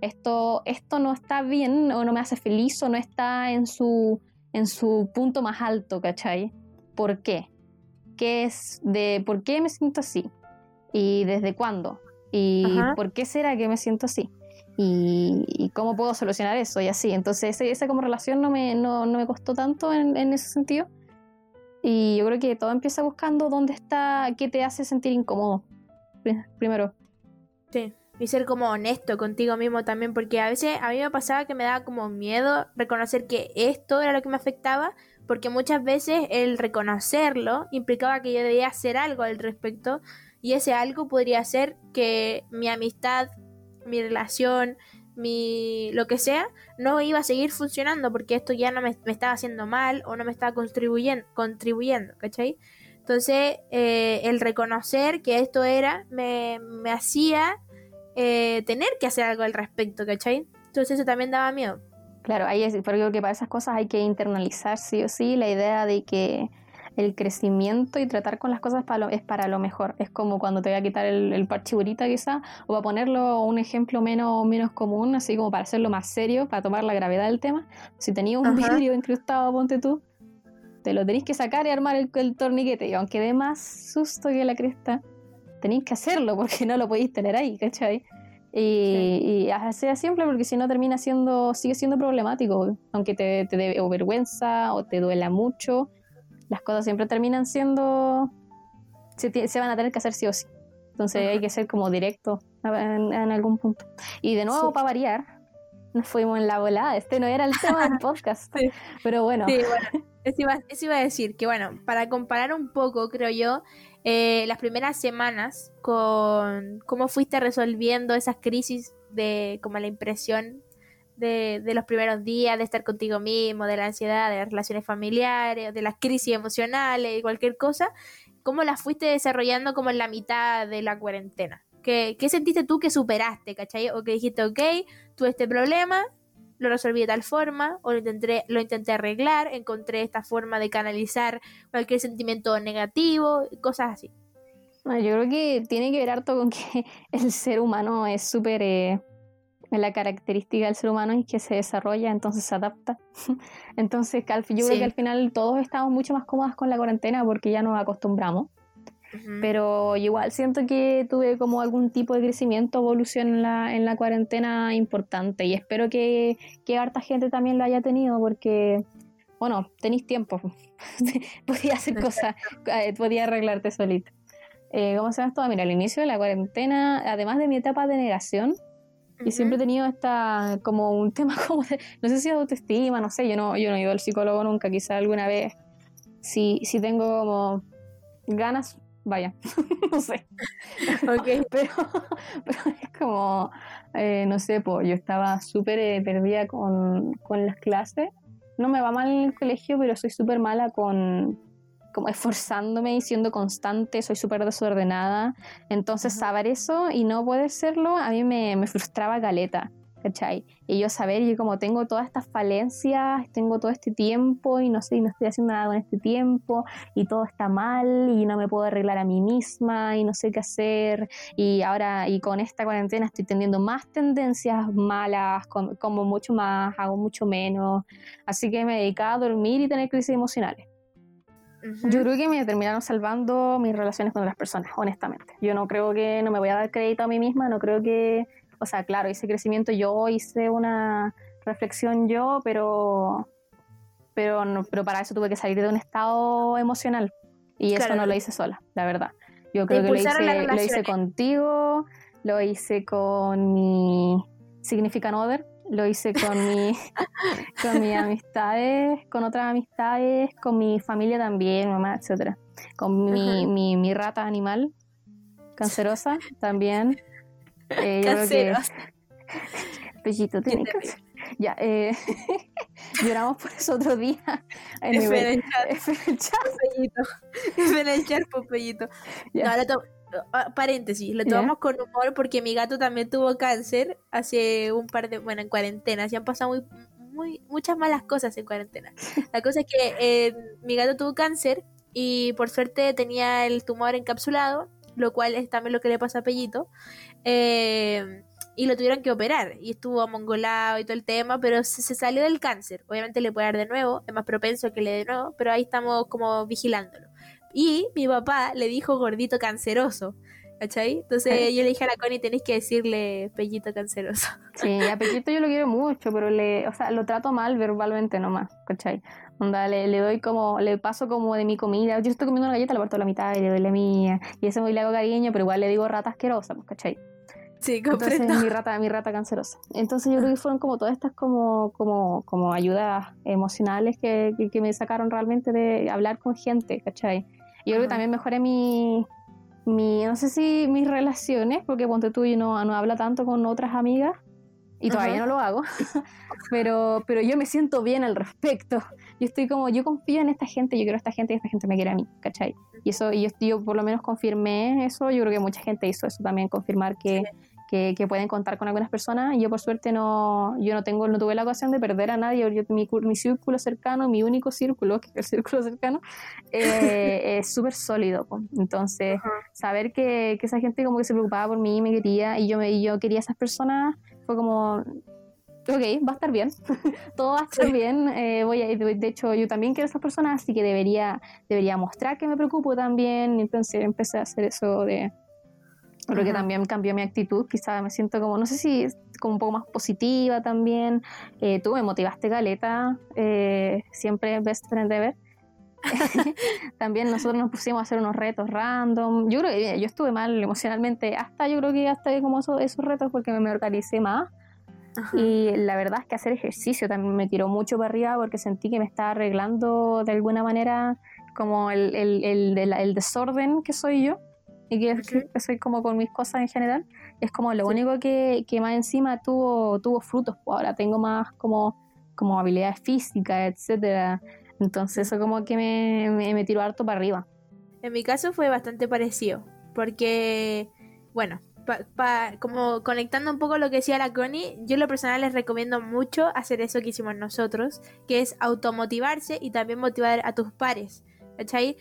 esto, esto no está bien, o no me hace feliz, o no está en su, en su punto más alto, ¿cachai? ¿Por qué? ¿Qué es de por qué me siento así? Y desde cuándo y por qué será que me siento así y, cómo puedo solucionar eso y así. Entonces esa como relación no me, no, no me costó tanto en, en, ese sentido y yo creo que todo empieza buscando dónde está, qué te hace sentir incómodo primero. Sí. Y ser como honesto contigo mismo también, porque a veces a mí me pasaba que me daba como miedo reconocer que esto era lo que me afectaba, porque muchas veces el reconocerlo implicaba que yo debía hacer algo al respecto, y ese algo podría ser que mi amistad, mi relación, mi lo que sea, no iba a seguir funcionando porque esto ya no me, estaba haciendo mal o no me estaba contribuyendo, contribuyendo ¿cachai? Entonces, eh, el reconocer que esto era me, me hacía eh, tener que hacer algo al respecto, ¿cachai? Entonces eso también daba miedo. Claro, ahí es, porque que para esas cosas hay que internalizar sí o sí la idea de que el crecimiento y tratar con las cosas para lo, es para lo mejor. Es como cuando te voy a quitar el, el parchiburita quizá, o para ponerlo un ejemplo menos, menos común, así como para hacerlo más serio, para tomar la gravedad del tema. Si tenías un vidrio incrustado, ponte tú, te lo tenéis que sacar y armar el, el, torniquete. Y aunque dé más susto que la cresta, tenéis que hacerlo porque no lo podéis tener ahí, ¿cachai? Y, así y simple porque si no termina siendo, sigue siendo problemático, aunque te, te dé vergüenza o te duela mucho, las cosas siempre terminan siendo, se, se van a tener que hacer sí o sí. Entonces hay que ser como directo en, algún punto. Y de nuevo, para variar, nos fuimos en la volada. Este no era el tema del <laughs> podcast. Pero bueno. Sí, bueno. Eso iba, eso iba, a decir que, bueno, para comparar un poco, creo yo, eh, las primeras semanas con cómo fuiste resolviendo esas crisis de como la impresión de, de, los primeros días, de estar contigo mismo, de la ansiedad, de las relaciones familiares, de las crisis emocionales cualquier cosa, ¿cómo las fuiste desarrollando como en la mitad de la cuarentena? ¿Qué, qué sentiste tú que superaste, cachai? O que dijiste, ok, tuve este problema, lo resolví de tal forma, o lo intenté, lo intenté arreglar, encontré esta forma de canalizar cualquier sentimiento negativo, cosas así. Yo creo que tiene que ver harto con que <laughs> el ser humano es súper... Eh, la característica del ser humano es que se desarrolla, entonces se adapta. <laughs> entonces, yo creo que al final todos estamos mucho más cómodos con la cuarentena porque ya nos acostumbramos. Pero igual siento que tuve como algún tipo de crecimiento, evolución en la, en la cuarentena importante y espero que, que harta gente también lo haya tenido porque, bueno, tenéis tiempo, <laughs> podía hacer cosas, eh, podía arreglarte solito. Eh, ¿Cómo se llama esto? Mira, al inicio de la cuarentena, además de mi etapa de negación, y siempre he tenido esta, como un tema <laughs> como de, no sé si autoestima, no sé, yo no, yo no he ido al psicólogo nunca, quizá alguna vez, si, si tengo como ganas, vaya, <laughs> no sé. Ok. <laughs> pero, pero es como, eh, no sé, pues yo estaba súper eh, perdida con, con, las clases. No me va mal en el colegio, pero soy súper mala con como esforzándome y siendo constante, soy súper desordenada. Entonces, saber eso y no poder serlo, a mí me, me frustraba galeta. ¿cachai? Y yo saber, yo como tengo todas estas falencias, tengo todo este tiempo y no sé, y no estoy haciendo nada con este tiempo y todo está mal y no me puedo arreglar a mí misma y no sé qué hacer y ahora y con esta cuarentena estoy teniendo más tendencias malas, como mucho más, hago mucho menos, así que me dedicaba a dormir y tener crisis emocionales. Yo creo que me terminaron salvando mis relaciones con las personas, honestamente. Yo no creo que, no me voy a dar crédito a mí misma, no creo que o sea, claro, hice crecimiento yo, hice una reflexión yo, pero, pero, no, pero para eso tuve que salir de un estado emocional. Y eso no lo hice sola, la verdad. Yo creo que lo hice, lo hice contigo, lo hice con mi significant other, lo hice con mi <laughs> con mis amistades, con otras amistades, con mi familia también, mamá, etcétera. Con mi, mi, mi, rata animal cancerosa también. Eh, Caseros. <laughs> Pellito tiene cáncer. Ya, eh, <laughs> lloramos por eso otro día. En el chat. En el chat, Pellito. No, ah, paréntesis, lo tomamos con humor porque mi gato también tuvo cáncer hace un par de, bueno, en cuarentena, se han pasado muy, muy, muchas malas cosas en cuarentena. <laughs> La cosa es que eh, mi gato tuvo cáncer y por suerte tenía el tumor encapsulado lo cual es también lo que le pasa a Pellito. Eh, y lo tuvieron que operar y estuvo amongolado y todo el tema, pero se, salió del cáncer. Obviamente le puede dar de nuevo, es más propenso que le dé de nuevo, pero ahí estamos como vigilándolo. Y mi papá le dijo gordito canceroso. ¿Cachai? Entonces yo le dije a la Connie, tenéis que decirle pellito canceroso. <laughs> Sí, a Pellito yo lo quiero mucho, pero le, o sea, lo trato mal verbalmente nomás, ¿cachai? Onda, le, le, doy como, le paso como de mi comida. Yo estoy comiendo una galleta, la parto a la mitad y le doy la mía. Y ese muy le hago cariño, pero igual le digo rata asquerosa, pues, ¿cachai? Sí, comprendo. Entonces, mi rata, mi rata cancerosa. Entonces yo creo que fueron como todas estas como, como, como ayudas emocionales que, que, me sacaron realmente de hablar con gente, ¿cachai? Y yo creo que también mejoré mi, mi, no sé si mis relaciones, porque ponte tú y no, no habla tanto con otras amigas, y todavía no lo hago, <laughs> pero, pero yo me siento bien al respecto. Yo estoy como, yo confío en esta gente, yo quiero a esta gente y esta gente me quiere a mí, ¿cachai? Y eso, y yo, yo por lo menos confirmé eso, yo creo que mucha gente hizo eso también, confirmar que, que, pueden contar con algunas personas. Yo por suerte no, yo no tengo, no tuve la ocasión de perder a nadie. Yo, mi, mi círculo cercano, mi único círculo, <laughs> que es el círculo cercano, eh, <laughs> es súper sólido. Entonces, saber que, que, esa gente como que se preocupaba por mí, me quería, y yo, me, y yo quería a esas personas, fue como, ok, va a estar bien, <laughs> todo va a estar bien, eh, voy a, de hecho yo también quiero a esas personas, así que debería, debería mostrar que me preocupo también, entonces empecé a hacer eso de, creo que también cambió mi actitud, quizá me siento como, no sé si como un poco más positiva también, eh, tú me motivaste Galeta, eh, siempre best friend ever, <laughs> también nosotros nos pusimos a hacer unos retos random. Yo creo que yo estuve mal emocionalmente, hasta yo creo que hasta como esos, esos retos porque me organicé más. Y la verdad es que hacer ejercicio también me tiró mucho para arriba porque sentí que me estaba arreglando de alguna manera como el, el, el, el desorden que soy yo. Y que <laughs> soy como con mis cosas en general, es como lo único que, que, más encima tuvo, tuvo frutos. Pues ahora tengo más como, como habilidades físicas, etcétera. Entonces eso como que me, me, me tiró harto para arriba. En mi caso fue bastante parecido, porque, bueno, pa, como conectando un poco lo que decía la Connie, yo lo personal les recomiendo mucho hacer eso que hicimos nosotros, que es automotivarse y también motivar a tus pares. ¿Cachai?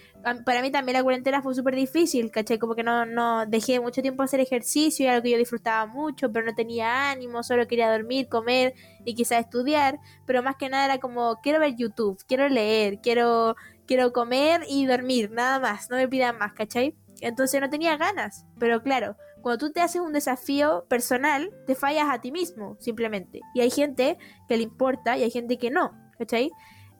Para mí también la cuarentena fue súper difícil, ¿cachai? Como que no, no dejé mucho tiempo hacer ejercicio, y algo que yo disfrutaba mucho, pero no tenía ánimo, solo quería dormir, comer y quizás estudiar, pero más que nada era como, quiero ver YouTube, quiero leer, quiero, quiero comer y dormir, nada más, no me pidan más, ¿cachai? Entonces no tenía ganas, pero claro, cuando tú te haces un desafío personal, te fallas a ti mismo, simplemente. Y hay gente que le importa y hay gente que no, ¿cachai?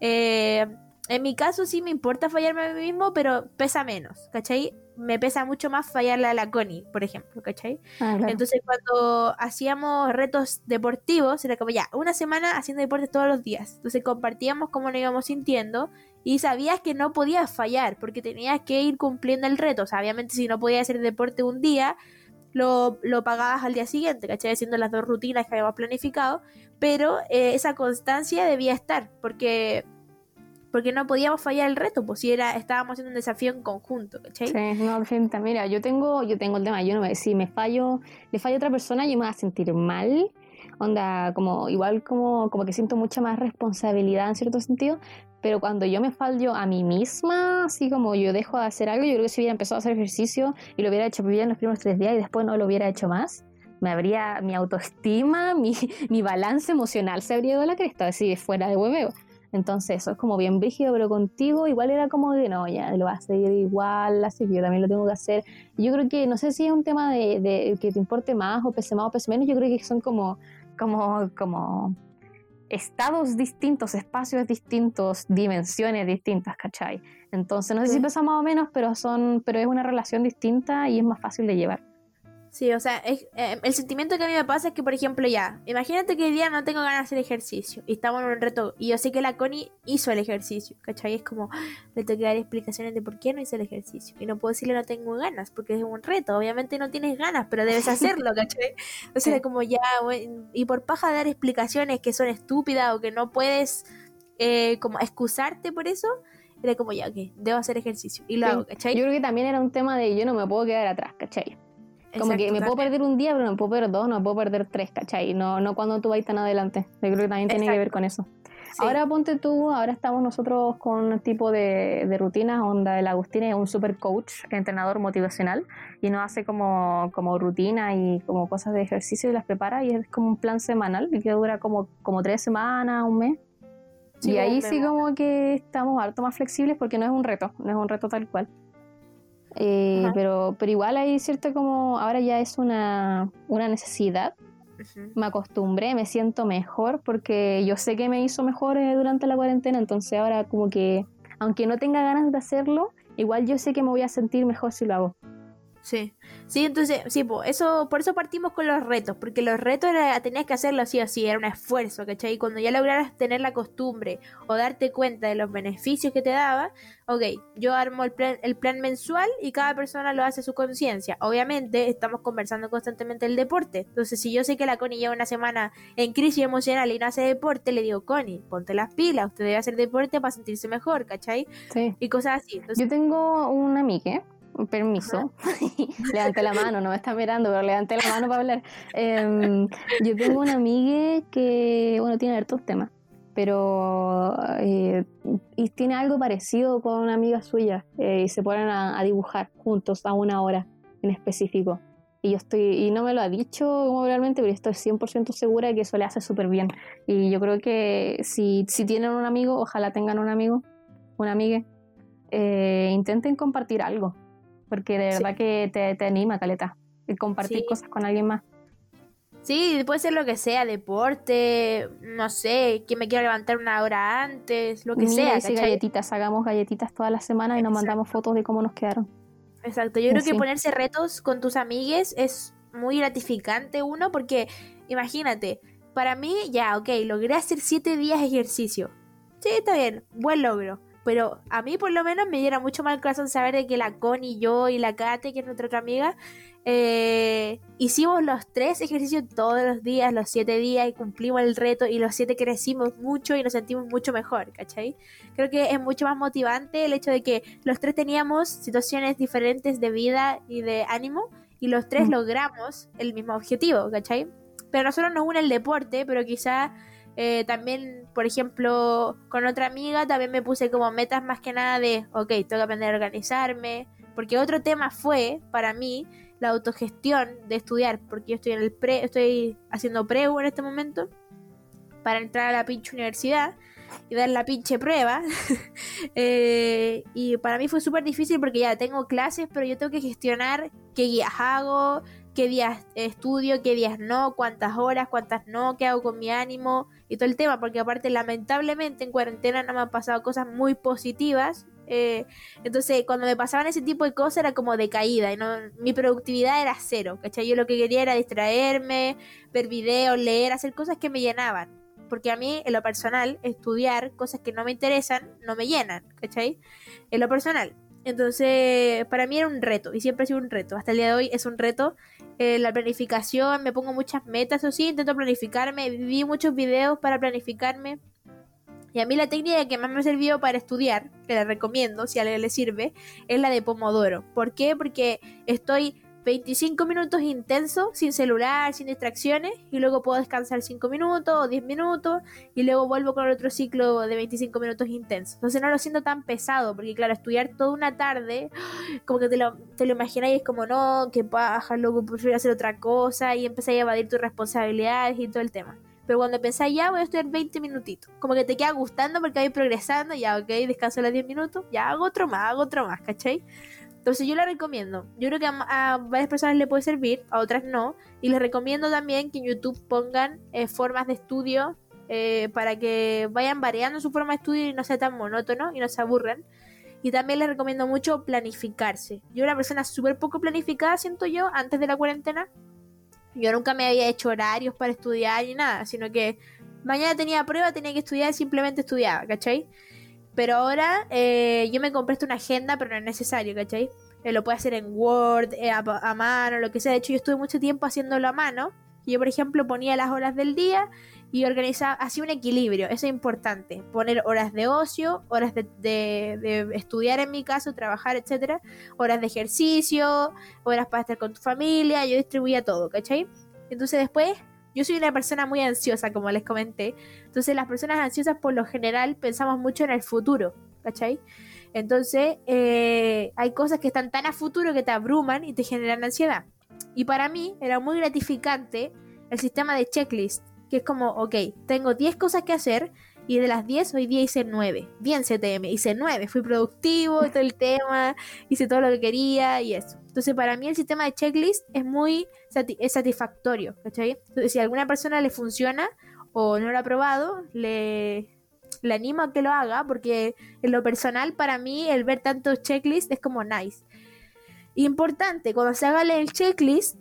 Eh, en mi caso sí me importa fallarme a mí mismo, pero pesa menos, ¿cachai? Me pesa mucho más fallarle a la Connie, por ejemplo, ¿cachai? Ah, Entonces cuando hacíamos retos deportivos, era como ya, una semana haciendo deporte todos los días. Entonces compartíamos cómo nos íbamos sintiendo y sabías que no podías fallar porque tenías que ir cumpliendo el reto. O sea, obviamente si no podías hacer deporte un día, lo, lo pagabas al día siguiente, ¿cachai? Haciendo las dos rutinas que habíamos planificado, pero eh, esa constancia debía estar, porque porque no podíamos fallar el reto, pues si era, estábamos haciendo un desafío en conjunto, ¿cachai? Sí, no, mira, yo tengo, yo tengo el tema, yo no me si me fallo, le fallo a otra persona, yo me voy a sentir mal, onda, como, igual como, como que siento mucha más responsabilidad en cierto sentido, pero cuando yo me fallo a mí misma, así como yo dejo de hacer algo, yo creo que si hubiera empezado a hacer ejercicio y lo hubiera hecho bien en los primeros tres días y después no lo hubiera hecho más, me habría, mi autoestima, <laughs> mi, mi balance emocional se habría ido a la cresta, así fuera de hueveo. Entonces eso es como bien brígido, pero contigo igual era como de no, ya lo vas a seguir igual, así que yo también lo tengo que hacer. Yo creo que, no sé si es un tema de, de que te importe más o pese más o pese menos, yo creo que son como, como, como estados distintos, espacios distintos, dimensiones distintas, ¿cachai? Entonces, no sé si pesa más o menos, pero son, pero es una relación distinta y es más fácil de llevar. Sí, o sea, eh, el sentimiento que a mí me pasa es que, por ejemplo, ya, imagínate que hoy día no tengo ganas de hacer ejercicio y estamos en un reto y yo sé que la Connie hizo el ejercicio, ¿cachai? Es como, le tengo que dar explicaciones de por qué no hice el ejercicio y no puedo decirle no tengo ganas porque es un reto, obviamente no tienes ganas, pero debes hacerlo, <laughs> ¿cachai? O sea, como ya, y por paja dar explicaciones que son estúpidas o que no puedes eh, como excusarte por eso, era como ya, ok, debo hacer ejercicio y lo hago, ¿cachai? Yo creo que también era un tema de yo no me puedo quedar atrás, ¿cachai? Como que me puedo perder un día, pero me puedo perder dos, no me puedo perder tres, ¿cachai? No, no cuando tú vas tan adelante. Yo creo que también tiene que ver con eso. Ahora ponte tú, ahora estamos nosotros con un tipo de, de rutinas, onda el Agustín es un super coach, entrenador motivacional, y nos hace como, como rutina y como cosas de ejercicio y las prepara, y es como un plan semanal, y que dura como, como tres semanas, un mes. y ahí sí como que estamos harto más flexibles porque no es un reto, no es un reto tal cual. Eh, pero, pero igual hay cierto como, ahora ya es una, una necesidad. Me acostumbré, me siento mejor porque yo sé que me hizo mejor eh, durante la cuarentena, entonces ahora como que, aunque no tenga ganas de hacerlo, igual yo sé que me voy a sentir mejor si lo hago. Sí, sí, entonces, sí, eso, por eso partimos con los retos, porque los retos era, tenías que hacerlo así o así, era un esfuerzo, ¿cachai? Y cuando ya lograras tener la costumbre o darte cuenta de los beneficios que te daba, ok, yo armo el plan, el plan mensual y cada persona lo hace a su conciencia. Obviamente, estamos conversando constantemente el deporte, entonces si yo sé que la Connie lleva una semana en crisis emocional y no hace deporte, le digo, Connie, ponte las pilas, usted debe hacer deporte para sentirse mejor, ¿cachai? Sí. Y cosas así. yo tengo una amiga permiso, <laughs> levante la mano, no me está mirando, pero levante la mano para hablar. Em, yo tengo una amiga que, bueno, tiene hartos temas, pero eh, y tiene algo parecido con una amiga suya eh, y se ponen a, dibujar juntos a una hora en específico. Y yo estoy, y no me lo ha dicho como realmente, pero estoy 100% segura de que eso le hace súper bien. Y yo creo que si, si tienen un amigo, ojalá tengan un amigo, una amiga, eh, intenten compartir algo porque de verdad que te, anima, Caleta, y compartir cosas con alguien más. Sí, puede ser lo que sea, deporte, no sé, que me quiera levantar una hora antes, lo que sea. Sí, galletitas, hagamos galletitas todas las semanas y nos mandamos fotos de cómo nos quedaron. Exacto, yo creo que ponerse retos con tus amigues es muy gratificante uno, porque imagínate, para mí ya, ok, logré hacer siete días de ejercicio. Sí, está bien, buen logro. Pero a mí por lo menos me diera mucho mal corazón saber de que la Connie, yo y la Kate, que es nuestra otra amiga, eh, hicimos los tres ejercicios todos los días, los siete días, y cumplimos el reto, y los siete crecimos mucho y nos sentimos mucho mejor, ¿cachai? Creo que es mucho más motivante el hecho de que los tres teníamos situaciones diferentes de vida y de ánimo, y los tres mm. logramos el mismo objetivo, ¿cachai? Pero nosotros nos une el deporte, pero quizá eh, también, por ejemplo, con otra amiga también me puse como metas más que nada de, ok, tengo que aprender a organizarme, porque otro tema fue para mí la autogestión de estudiar, porque yo estoy en el pre, estoy haciendo preu en este momento para entrar a la pinche universidad y dar la pinche prueba. <laughs> Eh, y para mí fue súper difícil porque ya tengo clases, pero yo tengo que gestionar qué guías hago, qué días estudio, qué días no, cuántas horas, cuántas no, qué hago con mi ánimo y todo el tema, porque aparte lamentablemente en cuarentena no me han pasado cosas muy positivas. Eh, entonces cuando me pasaban ese tipo de cosas era como de caída y no, mi productividad era cero, ¿cachai? Yo lo que quería era distraerme, ver videos, leer, hacer cosas que me llenaban. Porque a mí, en lo personal, estudiar cosas que no me interesan no me llenan, ¿cachai? En lo personal. Entonces, para mí era un reto y siempre ha sido un reto. Hasta el día de hoy es un reto eh, la planificación, me pongo muchas metas, o sí, intento planificarme, vi muchos videos para planificarme. Y a mí la técnica que más me ha servido para estudiar, que la recomiendo si a alguien le sirve, es la de Pomodoro. ¿Por qué? Porque estoy 25 minutos intensos, sin celular, sin distracciones, y luego puedo descansar 5 minutos o 10 minutos, y luego vuelvo con otro ciclo de 25 minutos intensos. Entonces no lo siento tan pesado, porque claro, estudiar toda una tarde, <gasps> como que te lo, te lo imagináis, es como no, que paja, luego prefiero hacer otra cosa, y empezáis a evadir tus responsabilidades y todo el tema. Pero cuando pensáis ya voy a estudiar 20 minutitos, como que te queda gustando porque vais progresando, ya ok, descanso los 10 minutos, ya hago otro más, hago otro más, ¿cachai? Entonces yo la recomiendo. Yo creo que a, varias personas le puede servir, a otras no. Y les recomiendo también que en YouTube pongan eh, formas de estudio eh, para que vayan variando su forma de estudio y no sea tan monótono y no se aburran. Y también les recomiendo mucho planificarse. Yo era una persona súper poco planificada, siento yo, antes de la cuarentena. Yo nunca me había hecho horarios para estudiar ni nada, sino que mañana tenía prueba, tenía que estudiar, y simplemente estudiaba, ¿cachai? Pero ahora eh, yo me compré una agenda, pero no es necesario, ¿cachai? Eh, lo puede hacer en Word, eh, a, mano, lo que sea. De hecho, yo estuve mucho tiempo haciéndolo a mano. Yo, por ejemplo, ponía las horas del día y organizaba, así un equilibrio. Eso es importante. Poner horas de ocio, horas de, de, estudiar en mi caso, trabajar, etcétera, horas de ejercicio, horas para estar con tu familia. Yo distribuía todo, ¿cachai? Entonces después yo soy una persona muy ansiosa, como les comenté. Entonces las personas ansiosas por lo general pensamos mucho en el futuro, ¿cachai? Entonces eh, hay cosas que están tan a futuro que te abruman y te generan ansiedad. Y para mí era muy gratificante el sistema de checklist, que es como, ok, tengo 10 cosas que hacer y de las 10 hoy día hice 9. Bien CTM, hice 9, fui productivo, todo el tema, hice todo lo que quería y eso. Entonces, para mí el sistema de checklist es muy satisfactorio, ¿cachai? Entonces, si a alguna persona le funciona o no lo ha probado, le, le animo a que lo haga, porque en lo personal, para mí, el ver tantos checklists es como nice. Importante, cuando se haga el checklist,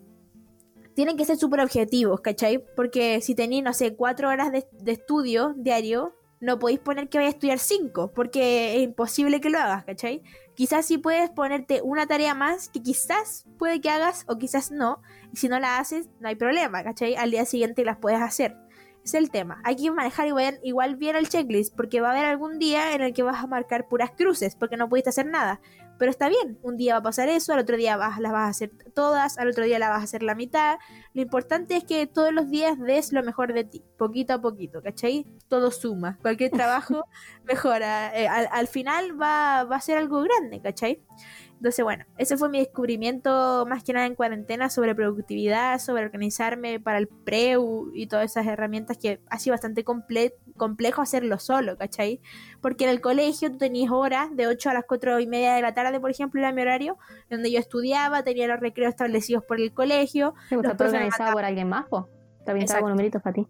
tienen que ser súper objetivos, ¿cachai? Porque si tenéis, no sé, cuatro horas de, de, estudio diario, no podéis poner que vaya a estudiar cinco, porque es imposible que lo hagas, ¿cachai? Quizás sí puedes ponerte una tarea más que quizás puede que hagas o quizás no. Y si no la haces, no hay problema, ¿cachai? Al día siguiente las puedes hacer. Es el tema. Hay que manejar igual, igual bien el checklist porque va a haber algún día en el que vas a marcar puras cruces porque no pudiste hacer nada. Pero está bien, un día va a pasar eso, al otro día vas, las vas a hacer todas, al otro día las vas a hacer la mitad. Lo importante es que todos los días des lo mejor de ti, poquito a poquito, ¿cachai? Todo suma, cualquier <laughs> trabajo mejora. Eh, al, al, final va, va a ser algo grande, ¿cachai? Entonces, bueno, ese fue mi descubrimiento más que nada en cuarentena sobre productividad, sobre organizarme para el preu y todas esas herramientas que ha sido bastante complejo hacerlo solo, ¿cachai? Porque en el colegio tú tenías horas de 8 a las 4 y media de la tarde, por ejemplo, era mi horario, donde yo estudiaba, tenía los recreos establecidos por el colegio. Sí, pues, está organizado por alguien más, pues. También estaba con numeritos para ti.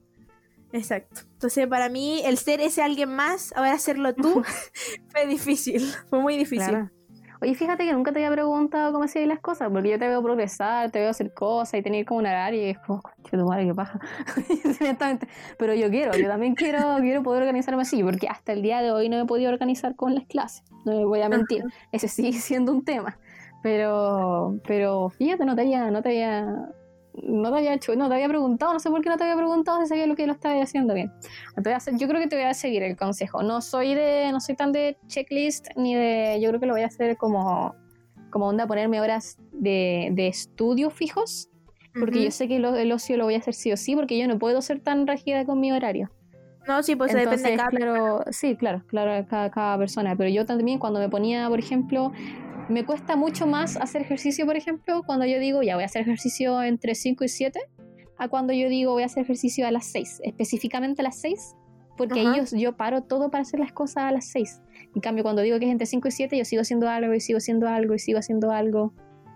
Exacto. Entonces, para mí, el ser ese alguien más, ahora hacerlo tú, <laughs> <laughs> fue difícil, fue muy difícil. Oye, fíjate que nunca te había preguntado cómo hacías las cosas, porque yo te veo progresar, te veo hacer cosas y tener como un horario y es como, tu madre, qué paja. <laughs> Pero yo quiero, yo también quiero, quiero poder organizarme así, porque hasta el día de hoy no me he podido organizar con las clases, no me voy a mentir, ese sigue siendo un tema. Pero, pero fíjate, no te había, no te había no te había hecho, no te había preguntado, no sé por qué no te había preguntado si sabía lo que lo estaba haciendo bien. yo creo que te voy a seguir el consejo. No soy de, no soy tan de checklist ni de, yo creo que lo voy a hacer como, como onda ponerme horas de, de estudio fijos, porque yo sé que el, ocio lo voy a hacer sí o sí, porque yo no puedo ser tan rígida con mi horario. No, sí, pues depende de cada claro, Sí, claro, claro, cada, cada persona. Pero yo también cuando me ponía, por ejemplo, me cuesta mucho más hacer ejercicio, por ejemplo, cuando yo digo ya voy a hacer ejercicio entre 5 y 7, a cuando yo digo voy a hacer ejercicio a las 6, específicamente a las 6, porque ahí yo, paro todo para hacer las cosas a las 6. En cambio, cuando digo que es entre 5 y 7, yo sigo haciendo algo y sigo haciendo algo y sigo haciendo algo.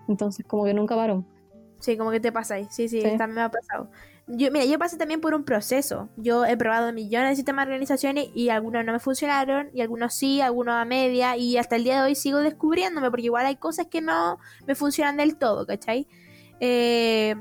Entonces, como que nunca paro. Sí, como que te pasa ahí. Sí, sí, también me ha pasado. Yo, mira, yo pasé también por un proceso. Yo he probado millones de sistemas de organizaciones y algunos no me funcionaron, y algunos sí, algunos a media, y hasta el día de hoy sigo descubriéndome, porque igual hay cosas que no me funcionan del todo, ¿cachai? Eh,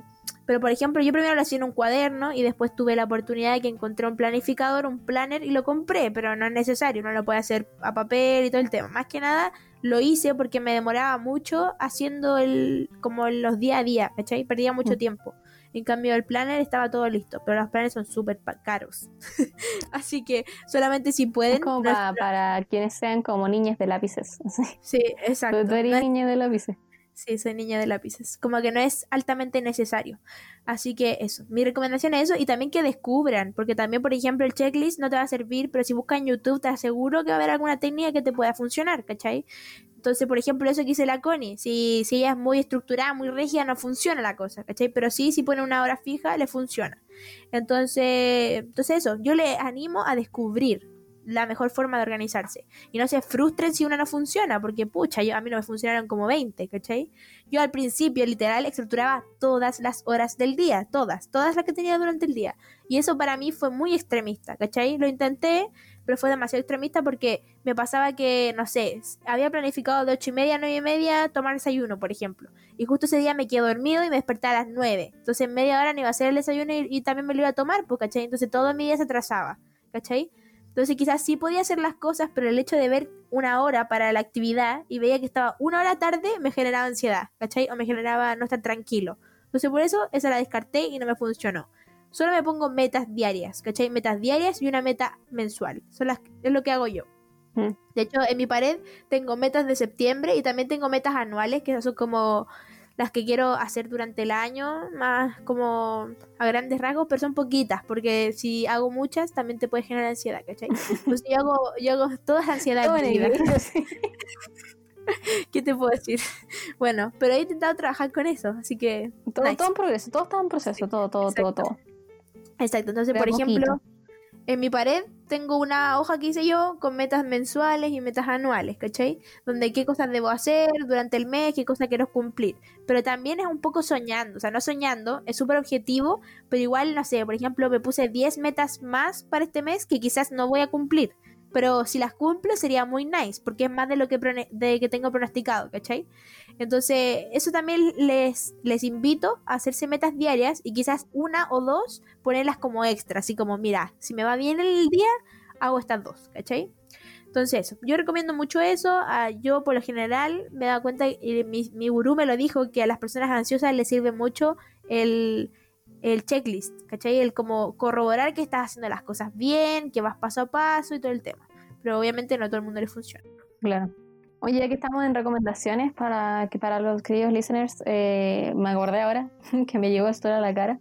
pero por ejemplo, yo primero lo hacía en un cuaderno y después tuve la oportunidad de que encontré un planificador, un planner y lo compré, pero no es necesario, no lo puede hacer a papel y todo el tema. Más que nada lo hice porque me demoraba mucho haciendo el como los día a día, ¿cachai? Perdía mucho mm. tiempo. En cambio, el planner estaba todo listo, pero los planners son súper caros. <laughs> Así que solamente si pueden. como para, quienes sean como niñas de lápices. <laughs> sí, exacto. Tú, eres niña de lápices. Sí, soy niña de lápices. Como que no es altamente necesario. Así que eso, mi recomendación es eso y también que descubran, porque también, por ejemplo, el checklist no te va a servir, pero si buscas en YouTube te aseguro que va a haber alguna técnica que te pueda funcionar, ¿cachai? Entonces, por ejemplo, eso que dice la Connie, si, si ella es muy estructurada, muy rígida, no funciona la cosa, ¿cachai? Pero sí, si pone una hora fija, le funciona. Entonces, entonces eso, yo le animo a descubrir la mejor forma de organizarse. Y no se frustren si una no funciona, porque pucha, yo, a mí no me funcionaron como 20, ¿cachai? Yo al principio literal estructuraba todas las horas del día, todas, todas las que tenía durante el día. Y eso para mí fue muy extremista, ¿cachai? Lo intenté, pero fue demasiado extremista porque me pasaba que, no sé, había planificado de ocho y media a nueve y media tomar desayuno, por ejemplo. Y justo ese día me quedé dormido y me desperté a las nueve. Entonces en media hora no iba a hacer el desayuno y, también me lo iba a tomar, pues, ¿cachai? Entonces todo mi día se atrasaba, ¿cachai? Entonces quizás sí podía hacer las cosas, pero el hecho de ver una hora para la actividad y veía que estaba una hora tarde me generaba ansiedad, ¿cachai? O me generaba no estar tranquilo. Entonces por eso esa la descarté y no me funcionó solo me pongo metas diarias, ¿cachai? Metas diarias y una meta mensual. Son las, es lo que hago yo. Mm. De hecho, en mi pared tengo metas de septiembre y también tengo metas anuales, que son como las que quiero hacer durante el año, más como a grandes rasgos, pero son poquitas, porque si hago muchas también te puede generar ansiedad, ¿cachai? Pues yo hago, yo hago toda ansiedad en mi vida. <laughs> ¿Qué te puedo decir? Bueno, pero he intentado trabajar con eso, así que... Todo, todo en progreso, todo está en proceso, todo, todo, todo, todo. Exacto, entonces por ejemplo, en mi pared tengo una hoja que hice yo con metas mensuales y metas anuales, ¿cachai? Donde qué cosas debo hacer durante el mes, qué cosas quiero cumplir. Pero también es un poco soñando, o sea, no soñando, es súper objetivo, pero igual, no sé, por ejemplo, me puse 10 metas más para este mes que quizás no voy a cumplir pero si las cumplo sería muy nice, porque es más de lo que, de que tengo pronosticado, ¿cachai? Entonces, eso también les, les invito a hacerse metas diarias y quizás una o dos ponerlas como extra, así como, mira, si me va bien el día, hago estas dos, ¿cachai? Entonces, yo recomiendo mucho eso. Ah, yo, por lo general, me he dado cuenta, y mi, mi gurú me lo dijo, que a las personas ansiosas les sirve mucho el, el checklist, ¿cachai? El como corroborar que estás haciendo las cosas bien, que vas paso a paso y todo el tema pero obviamente no a todo el mundo le funciona. Claro. Oye, ya que estamos en recomendaciones para que para los queridos listeners, eh, me acordé ahora <laughs> que me llegó esto a la cara,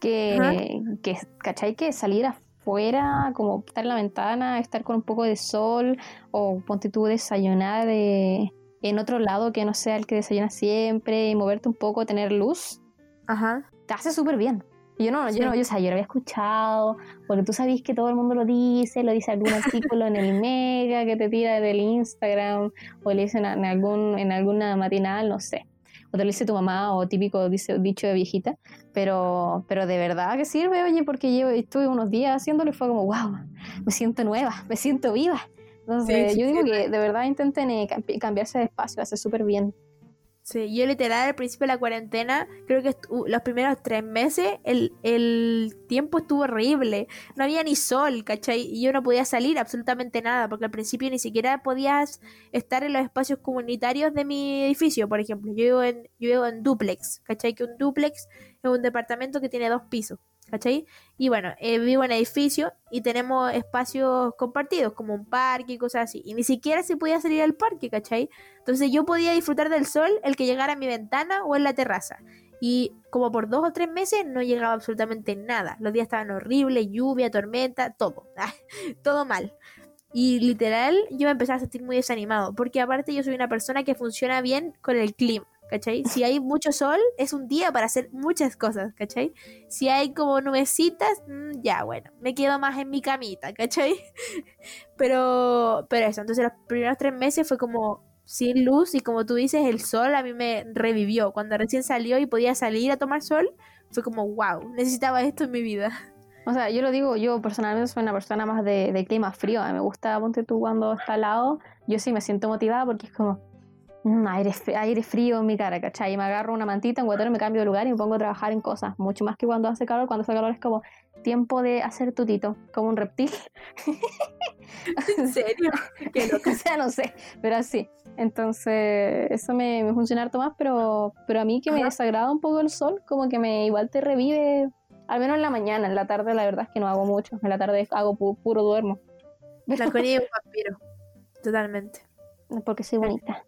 que, que, ¿cachai? Que salir afuera, como estar en la ventana, estar con un poco de sol, o ponte tú desayunar de, en otro lado que no sea el que desayuna siempre, y moverte un poco, tener luz, Ajá. te hace súper bien. Yo no, yo no, yo, o sea, yo lo había escuchado, porque tú sabes que todo el mundo lo dice, lo dice algún artículo en el Mega que te tira del Instagram, o le dicen en, algún, en alguna matinal, no sé. O te lo dice tu mamá, o típico dice, dicho de viejita, pero, pero de verdad que sirve, oye, porque yo estuve unos días haciéndolo y fue como, wow, me siento nueva, me siento viva. Entonces, Sí, sí, yo digo sí. que de verdad intenten eh, cambi- cambiarse de espacio, hace súper bien. Sí, yo literal al principio de la cuarentena, creo que los primeros tres meses, el, el tiempo estuvo horrible. No había ni sol, ¿cachai? Y yo no podía salir absolutamente nada, porque al principio ni siquiera podías estar en los espacios comunitarios de mi edificio, por ejemplo. Yo vivo en, yo vivo en duplex, ¿cachai? Que un duplex es un departamento que tiene dos pisos, ¿cachai? Y bueno, eh, vivo en edificio y tenemos espacios compartidos, como un parque y cosas así. Y ni siquiera se podía salir al parque, ¿cachai? Entonces yo podía disfrutar del sol, el que llegara a mi ventana o en la terraza. Y como por dos o tres meses no llegaba absolutamente nada. Los días estaban horribles, lluvia, tormenta, todo. <laughs> todo mal. Y literal yo me empecé a sentir muy desanimado. Porque aparte yo soy una persona que funciona bien con el clima. ¿Cachai? Si hay mucho sol, es un día para hacer muchas cosas, ¿cachai? Si hay como nubecitas, mm, ya, bueno, me quedo más en mi camita, ¿cachai? <laughs> Pero, pero eso, entonces los primeros tres meses fue como sin luz y como tú dices, el sol a mí me revivió. Cuando recién salió y podía salir a tomar sol, fue como, wow, necesitaba esto en mi vida. O sea, yo lo digo, yo personalmente soy una persona más de, de clima frío. A mí me gusta, ponte tú, cuando está helado, yo sí me siento motivada porque es como aire, aire frío en mi cara, ¿cachai? Y me agarro una mantita, un guatero, me cambio de lugar y me pongo a trabajar en cosas. Mucho más que cuando hace calor. Cuando hace calor es como tiempo de hacer tutito, como un reptil. <laughs> ¿En serio? Qué <laughs> loca. o sea, no sé, pero así. Entonces, eso me, me funciona harto más, pero, pero a mí que me desagrada un poco el sol, como que me igual te revive, al menos en la mañana, en la tarde la verdad es que no hago mucho, en la tarde hago pu- puro duermo, La es un vampiro. Totalmente. <laughs> porque soy bonita.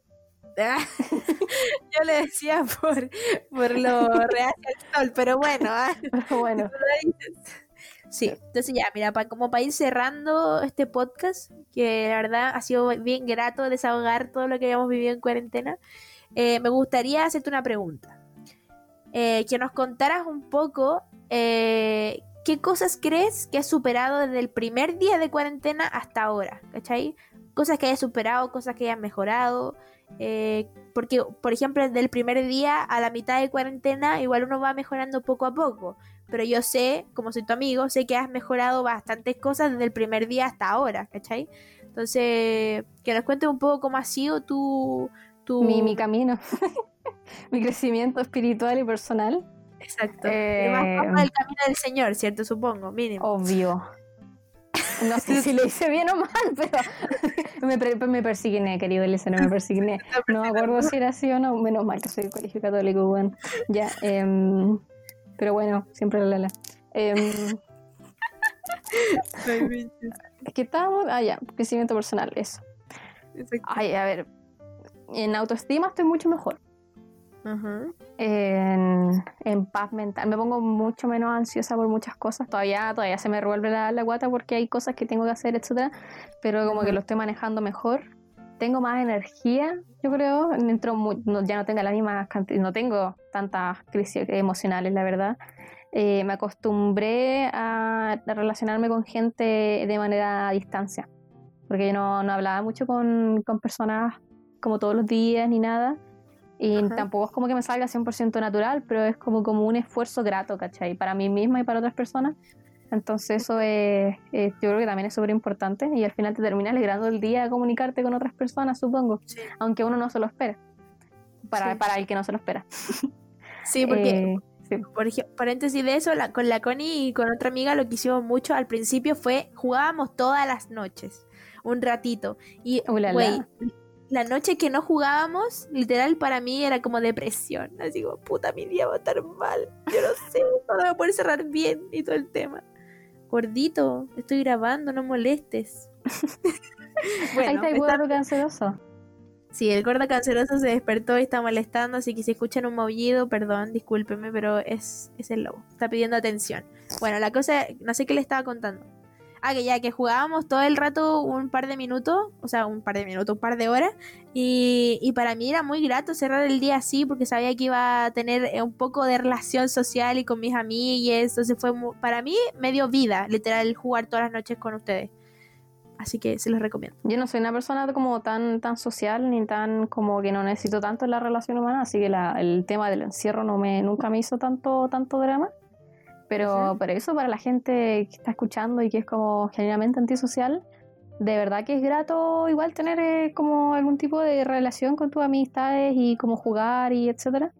Ah, <laughs> Yo le decía por, por lo real del sol, pero bueno, ah, <laughs> Pero bueno, Sí, entonces ya, mira, como para ir cerrando este podcast, que la verdad ha sido bien grato desahogar todo lo que habíamos vivido en cuarentena, eh, me gustaría hacerte una pregunta. Eh, que nos contaras un poco eh, qué cosas crees que has superado desde el primer día de cuarentena hasta ahora, ¿cachai? Cosas que hayas superado, cosas que hayas mejorado. Eh, porque, por ejemplo, desde el primer día a la mitad de cuarentena, igual uno va mejorando poco a poco pero yo sé, como soy tu amigo, sé que has mejorado bastantes cosas desde el primer día hasta ahora, ¿cachai? Entonces, que nos cuentes un poco cómo ha sido tu... tu... mi, mi camino, <laughs> mi crecimiento espiritual y personal, Exacto. Eh, más el camino del Señor, ¿cierto? Supongo, mínimo. obvio. No sé si lo hice bien o mal, pero me, per- me persigné, querido Elisa, no me persigné. No me acuerdo si era así o no. Menos mal que soy del colegio católico, bueno. Ya, em, pero bueno, siempre la la. Em, es que estábamos. Ah, ya, crecimiento personal, eso. Ay, a ver. En autoestima estoy mucho mejor. En, en paz mental. Me pongo mucho menos ansiosa por muchas cosas. Todavía, todavía se me revuelve la, la guata porque hay cosas que tengo que hacer, etcétera. Pero como que lo estoy manejando mejor. Tengo más energía, yo creo. Entro muy- no- ya no tengo la misma cantidad, no tengo tantas crisis emocionales, la verdad. Eh, me acostumbré a, a relacionarme con gente de manera a distancia. Porque yo no, no hablaba mucho con, con personas como todos los días ni nada. Y Ajá. tampoco es como que me salga 100% natural, pero es como, como un esfuerzo grato, ¿cachai? Para mí misma y para otras personas. Entonces eso es, es- yo creo que también es súper importante y al final te termina alegrando el día comunicarte con otras personas, supongo, Sí. aunque uno no se lo espera. Para, Sí. para el que no se lo espera. <laughs> Sí, porque Eh, sí. por ejemplo, paréntesis de eso, la- con la Connie y con otra amiga lo que hicimos mucho al principio fue jugábamos todas las noches, un ratito. Y, güey, la noche que no jugábamos, literal para mí era como depresión. Así como, puta, mi día va a estar mal. Yo no sé, no voy a poder cerrar bien y todo el tema. Gordito, estoy grabando, no molestes. <laughs> Ahí está el gordo canceroso. Sí, el gordo canceroso se despertó y está molestando, así que si escuchan un maullido, perdón, discúlpeme, pero es, es el lobo. Está pidiendo atención. Bueno, la cosa, no sé qué le estaba contando. Ah, que ya que jugábamos todo el rato un par de minutos, o sea, un par de minutos, un par de horas, y, y para mí era muy grato cerrar el día así porque sabía que iba a tener eh, un poco de relación social y con mis amigas, entonces fue mu- para mí me dio vida, literal, jugar todas las noches con ustedes. Así que se los recomiendo. Yo no soy una persona como tan, tan social ni tan como que no necesito tanto la relación humana, así que la- el tema del encierro no me, nunca me hizo tanto, tanto drama. Pero, Ujú. pero eso para la gente que está escuchando y que es como genuinamente antisocial, de verdad que es grato igual tener eh, como algún tipo de relación con tus amistades y como jugar y etcétera.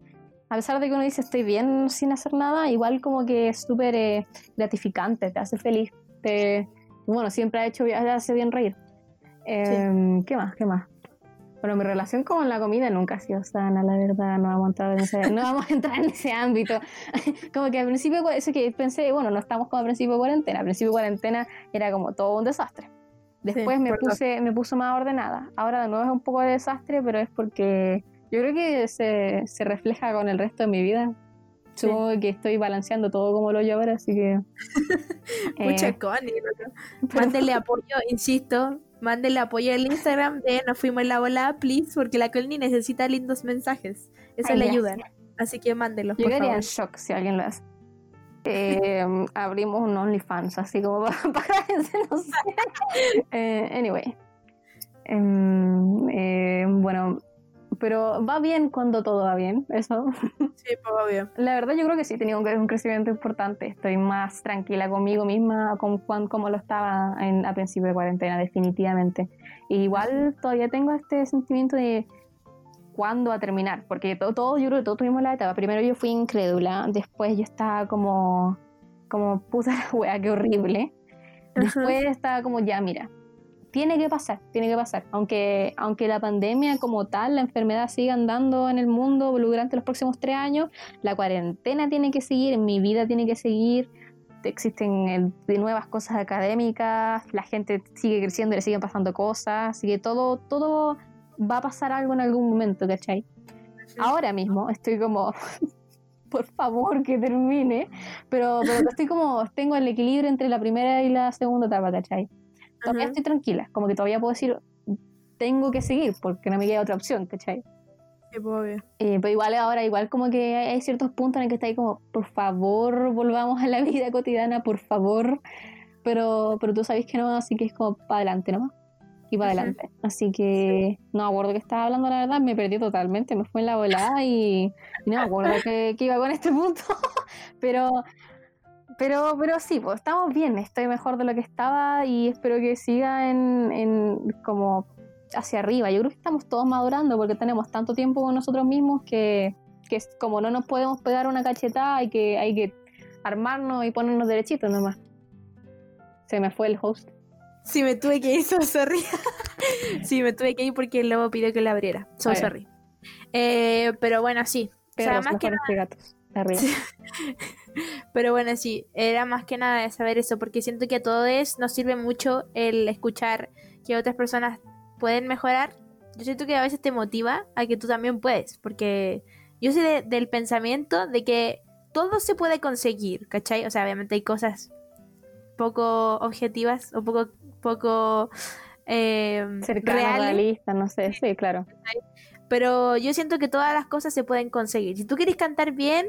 A pesar de que uno dice estoy bien sin hacer nada, igual como que es súper eh, gratificante, te hace feliz, te, bueno, siempre ha hecho, hace bien reír. Em, ¿Qué más? ¿Qué más? Bueno, mi relación con la comida nunca ha sido sana, la verdad, no vamos a entrar en ese, no vamos a entrar en ese ámbito. <laughs> como que al principio, eso que pensé, bueno, no estamos como al principio de cuarentena, al principio de cuarentena era como todo un desastre. Después me puse, me puso más ordenada. Ahora de nuevo es un poco de desastre, pero es porque yo creo que se, se refleja con el resto de mi vida. Supongo que estoy balanceando todo como lo yo ahora, así que. <laughs> Mucha eh, Connie, Mándenle <laughs> apoyo, insisto. Mándenle apoyo al Instagram de Nos fuimos en la bola, please, porque la Connie necesita lindos mensajes. Eso le ayuda. Así que mándelo. Yo quedaría en shock si alguien lo hace. <laughs> Eh, abrimos un OnlyFans, así como <laughs> para, no sé. <laughs> Eh, anyway. Em, eh, bueno, pero va bien cuando todo va bien, eso. Sí, pues va bien. La verdad yo creo que sí he tenido un, crecimiento importante. Estoy más tranquila conmigo misma como, como lo estaba en, a principio de cuarentena, definitivamente. igual todavía tengo este sentimiento de cuándo a terminar, porque todo, todo, yo creo que todos tuvimos la etapa. Primero yo fui incrédula, después yo estaba como, como puta <laughs> la wea, qué horrible. Después estaba como, ya, mira, tiene que pasar, tiene que pasar. Aunque, aunque la pandemia como tal, la enfermedad siga andando en el mundo durante los próximos tres años, la cuarentena tiene que seguir, mi vida tiene que seguir, existen eh, nuevas cosas académicas, la gente sigue creciendo y le siguen pasando cosas, así que todo, todo va a pasar algo en algún momento, ¿cachai? Ahora mismo estoy como, <laughs> por favor que termine, pero, pero estoy como, tengo el equilibrio entre la primera y la segunda etapa, ¿cachai? Todavía estoy tranquila, como que todavía puedo decir, tengo que seguir porque no me queda otra opción, ¿cachai? Sí, pues, eh, pero igual ahora, igual como que hay ciertos puntos en el que está ahí como, por favor, volvamos a la vida cotidiana, por favor. Pero, pero tú sabes que no, así que es como para adelante ¿no? y para adelante. Así que no me acuerdo que estaba hablando, la verdad, me perdí totalmente, me fue en la volada y, no me acuerdo que, iba con este punto. <laughs> pero, pero, pero sí, pues estamos bien, estoy mejor de lo que estaba y espero que siga en, en como hacia arriba. Yo creo que estamos todos madurando porque tenemos tanto tiempo con nosotros mismos que, que como no nos podemos pegar una cachetada, hay que, hay que armarnos y ponernos derechitos nomás. Se me fue el host. Sí, me tuve que ir, <laughs> so sorry. sí, me tuve que ir porque el lobo pidió que la abriera. So sorry. Eh, pero bueno, sí. Pero más que gatos. <laughs> Pero bueno, sí, era más que nada de saber eso, porque siento que a todos nos sirve mucho el escuchar que otras personas pueden mejorar. Yo siento que a veces te motiva a que tú también puedes, porque yo soy del pensamiento de que todo se puede conseguir, ¿cachai? O sea, obviamente hay cosas poco objetivas o poco poco eh, realista, no sé, sí, claro. Pero yo siento que todas las cosas se pueden conseguir. Si tú quieres cantar bien,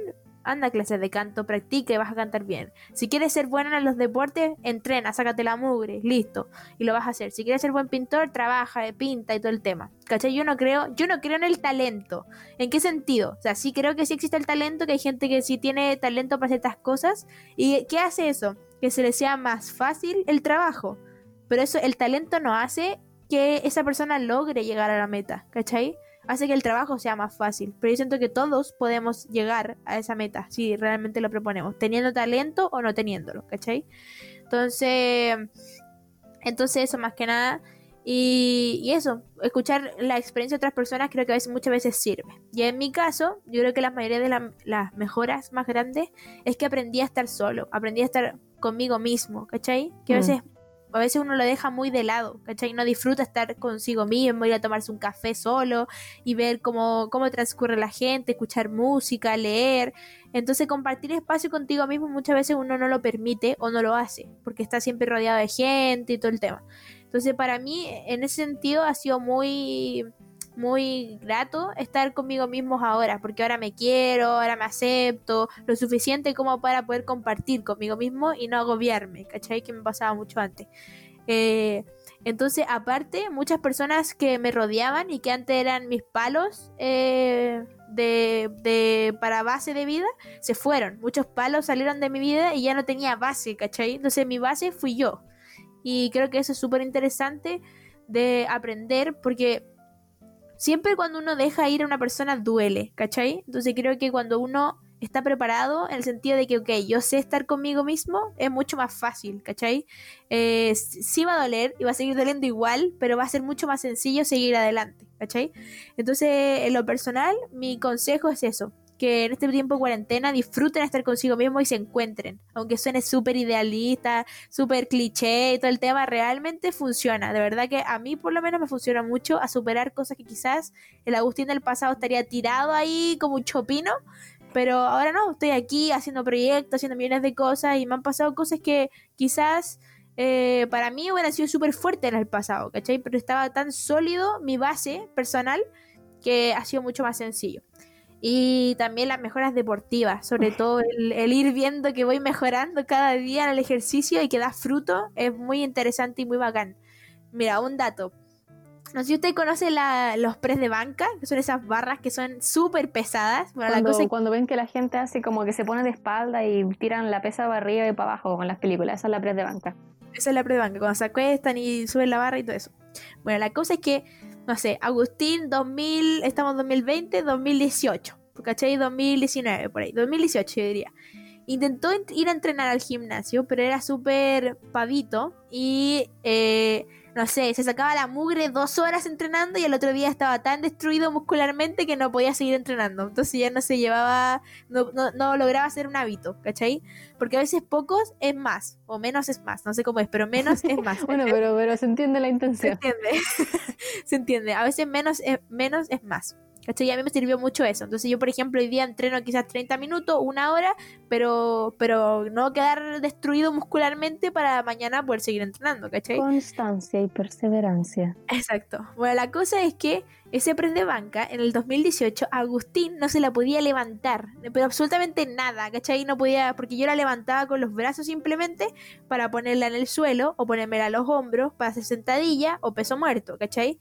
anda clases de canto, practica y vas a cantar bien. Si quieres ser bueno en los deportes, entrena, sácate la mugre, listo, y lo vas a hacer. Si quieres ser buen pintor, trabaja, pinta y todo el tema. ¿Cachai? Yo no creo, yo no creo en el talento. ¿En qué sentido? O sea, sí creo que sí existe el talento, que hay gente que sí tiene talento para ciertas cosas. ¿Y qué hace eso? Que se le sea más fácil el trabajo. Pero eso, el talento no hace que esa persona logre llegar a la meta, ¿cachai? Hace que el trabajo sea más fácil. Pero yo siento que todos podemos llegar a esa meta si realmente lo proponemos, teniendo talento o no teniéndolo, ¿cachai? Entonces, entonces eso más que nada. Y, eso, escuchar la experiencia de otras personas creo que a veces, muchas veces sirve. Y en mi caso, yo creo que la mayoría de las mejoras más grandes es que aprendí a estar solo, aprendí a estar conmigo mismo, ¿cachai? Que a mm. A veces uno lo deja muy de lado, ¿cachai? No disfruta estar consigo mismo, ir a tomarse un café solo y ver cómo, cómo transcurre la gente, escuchar música, leer. Entonces compartir espacio contigo mismo muchas veces uno no lo permite o no lo hace, porque está siempre rodeado de gente y todo el tema. Entonces para mí en ese sentido ha sido muy muy grato estar conmigo mismos ahora, porque ahora me quiero, ahora me acepto, lo suficiente como para poder compartir conmigo mismo y no agobiarme, ¿cachai? Que me pasaba mucho antes. Eh, entonces, aparte, muchas personas que me rodeaban y que antes eran mis palos eh, de, de, para base de vida, se fueron. Muchos palos salieron de mi vida y ya no tenía base, ¿cachai? Entonces mi base fui yo. y creo que eso es súper interesante de aprender porque siempre cuando uno deja ir a una persona duele, ¿cachai? Entonces creo que cuando uno está preparado en el sentido de que, ok, yo sé estar conmigo mismo, es mucho más fácil, ¿cachai? Eh, sí va a doler y va a seguir doliendo igual, pero va a ser mucho más sencillo seguir adelante, ¿cachai? Entonces, en lo personal, mi consejo es eso, que en este tiempo de cuarentena disfruten estar consigo mismo y se encuentren. Aunque suene súper idealista, súper cliché y todo el tema, realmente funciona. De verdad que a mí por lo menos me funciona mucho a superar cosas que quizás el Agustín del pasado estaría tirado ahí como un chopino. Pero ahora no, estoy aquí haciendo proyectos, haciendo millones de cosas y me han pasado cosas que quizás eh, para mí hubieran sido súper fuertes en el pasado, ¿cachai? Pero estaba tan sólido mi base personal que ha sido mucho más sencillo. Y también las mejoras deportivas, sobre todo el, ir viendo que voy mejorando cada día en el ejercicio y que da fruto, es muy interesante y muy bacán. Mira, un dato. No sé si usted conoce los press de banca, que son esas barras que son súper pesadas. cuando, cuando ven que la gente hace como que se pone de espalda y tiran la pesa para arriba y para abajo, como en las películas, esa es la press de banca. Esa es la press de banca, cuando se acuestan y suben la barra y todo eso. Bueno, la cosa es que no sé, Agustín 2000, estamos en 2020, 2018, ¿cachai? 2019, por ahí, 2018 yo diría. Intentó ir a entrenar al gimnasio, pero era súper pavito y eh, no sé, se sacaba la mugre dos horas entrenando y el otro día estaba tan destruido muscularmente que no podía seguir entrenando. Entonces ya no se llevaba, no, no, lograba hacer un hábito, ¿cachai? Porque a veces pocos es más, o menos es más, no sé cómo es, pero menos es más. <laughs> bueno, pero, pero se entiende la intención. Se entiende, <laughs> se entiende. A veces menos es, menos es más. ¿Cachai? Y a mí me sirvió mucho eso. Entonces yo, por ejemplo, hoy día entreno quizás 30 minutos, una hora, pero, pero no quedar destruido muscularmente para mañana poder seguir entrenando, ¿cachai? Constancia y perseverancia. Exacto. Bueno, la cosa es que ese press de banca, en el 2018, Agustín no se la podía levantar, pero absolutamente nada, ¿cachai? No podía, porque yo la levantaba con los brazos simplemente para ponerla en el suelo o ponérmela a los hombros para hacer sentadilla o peso muerto, ¿cachai?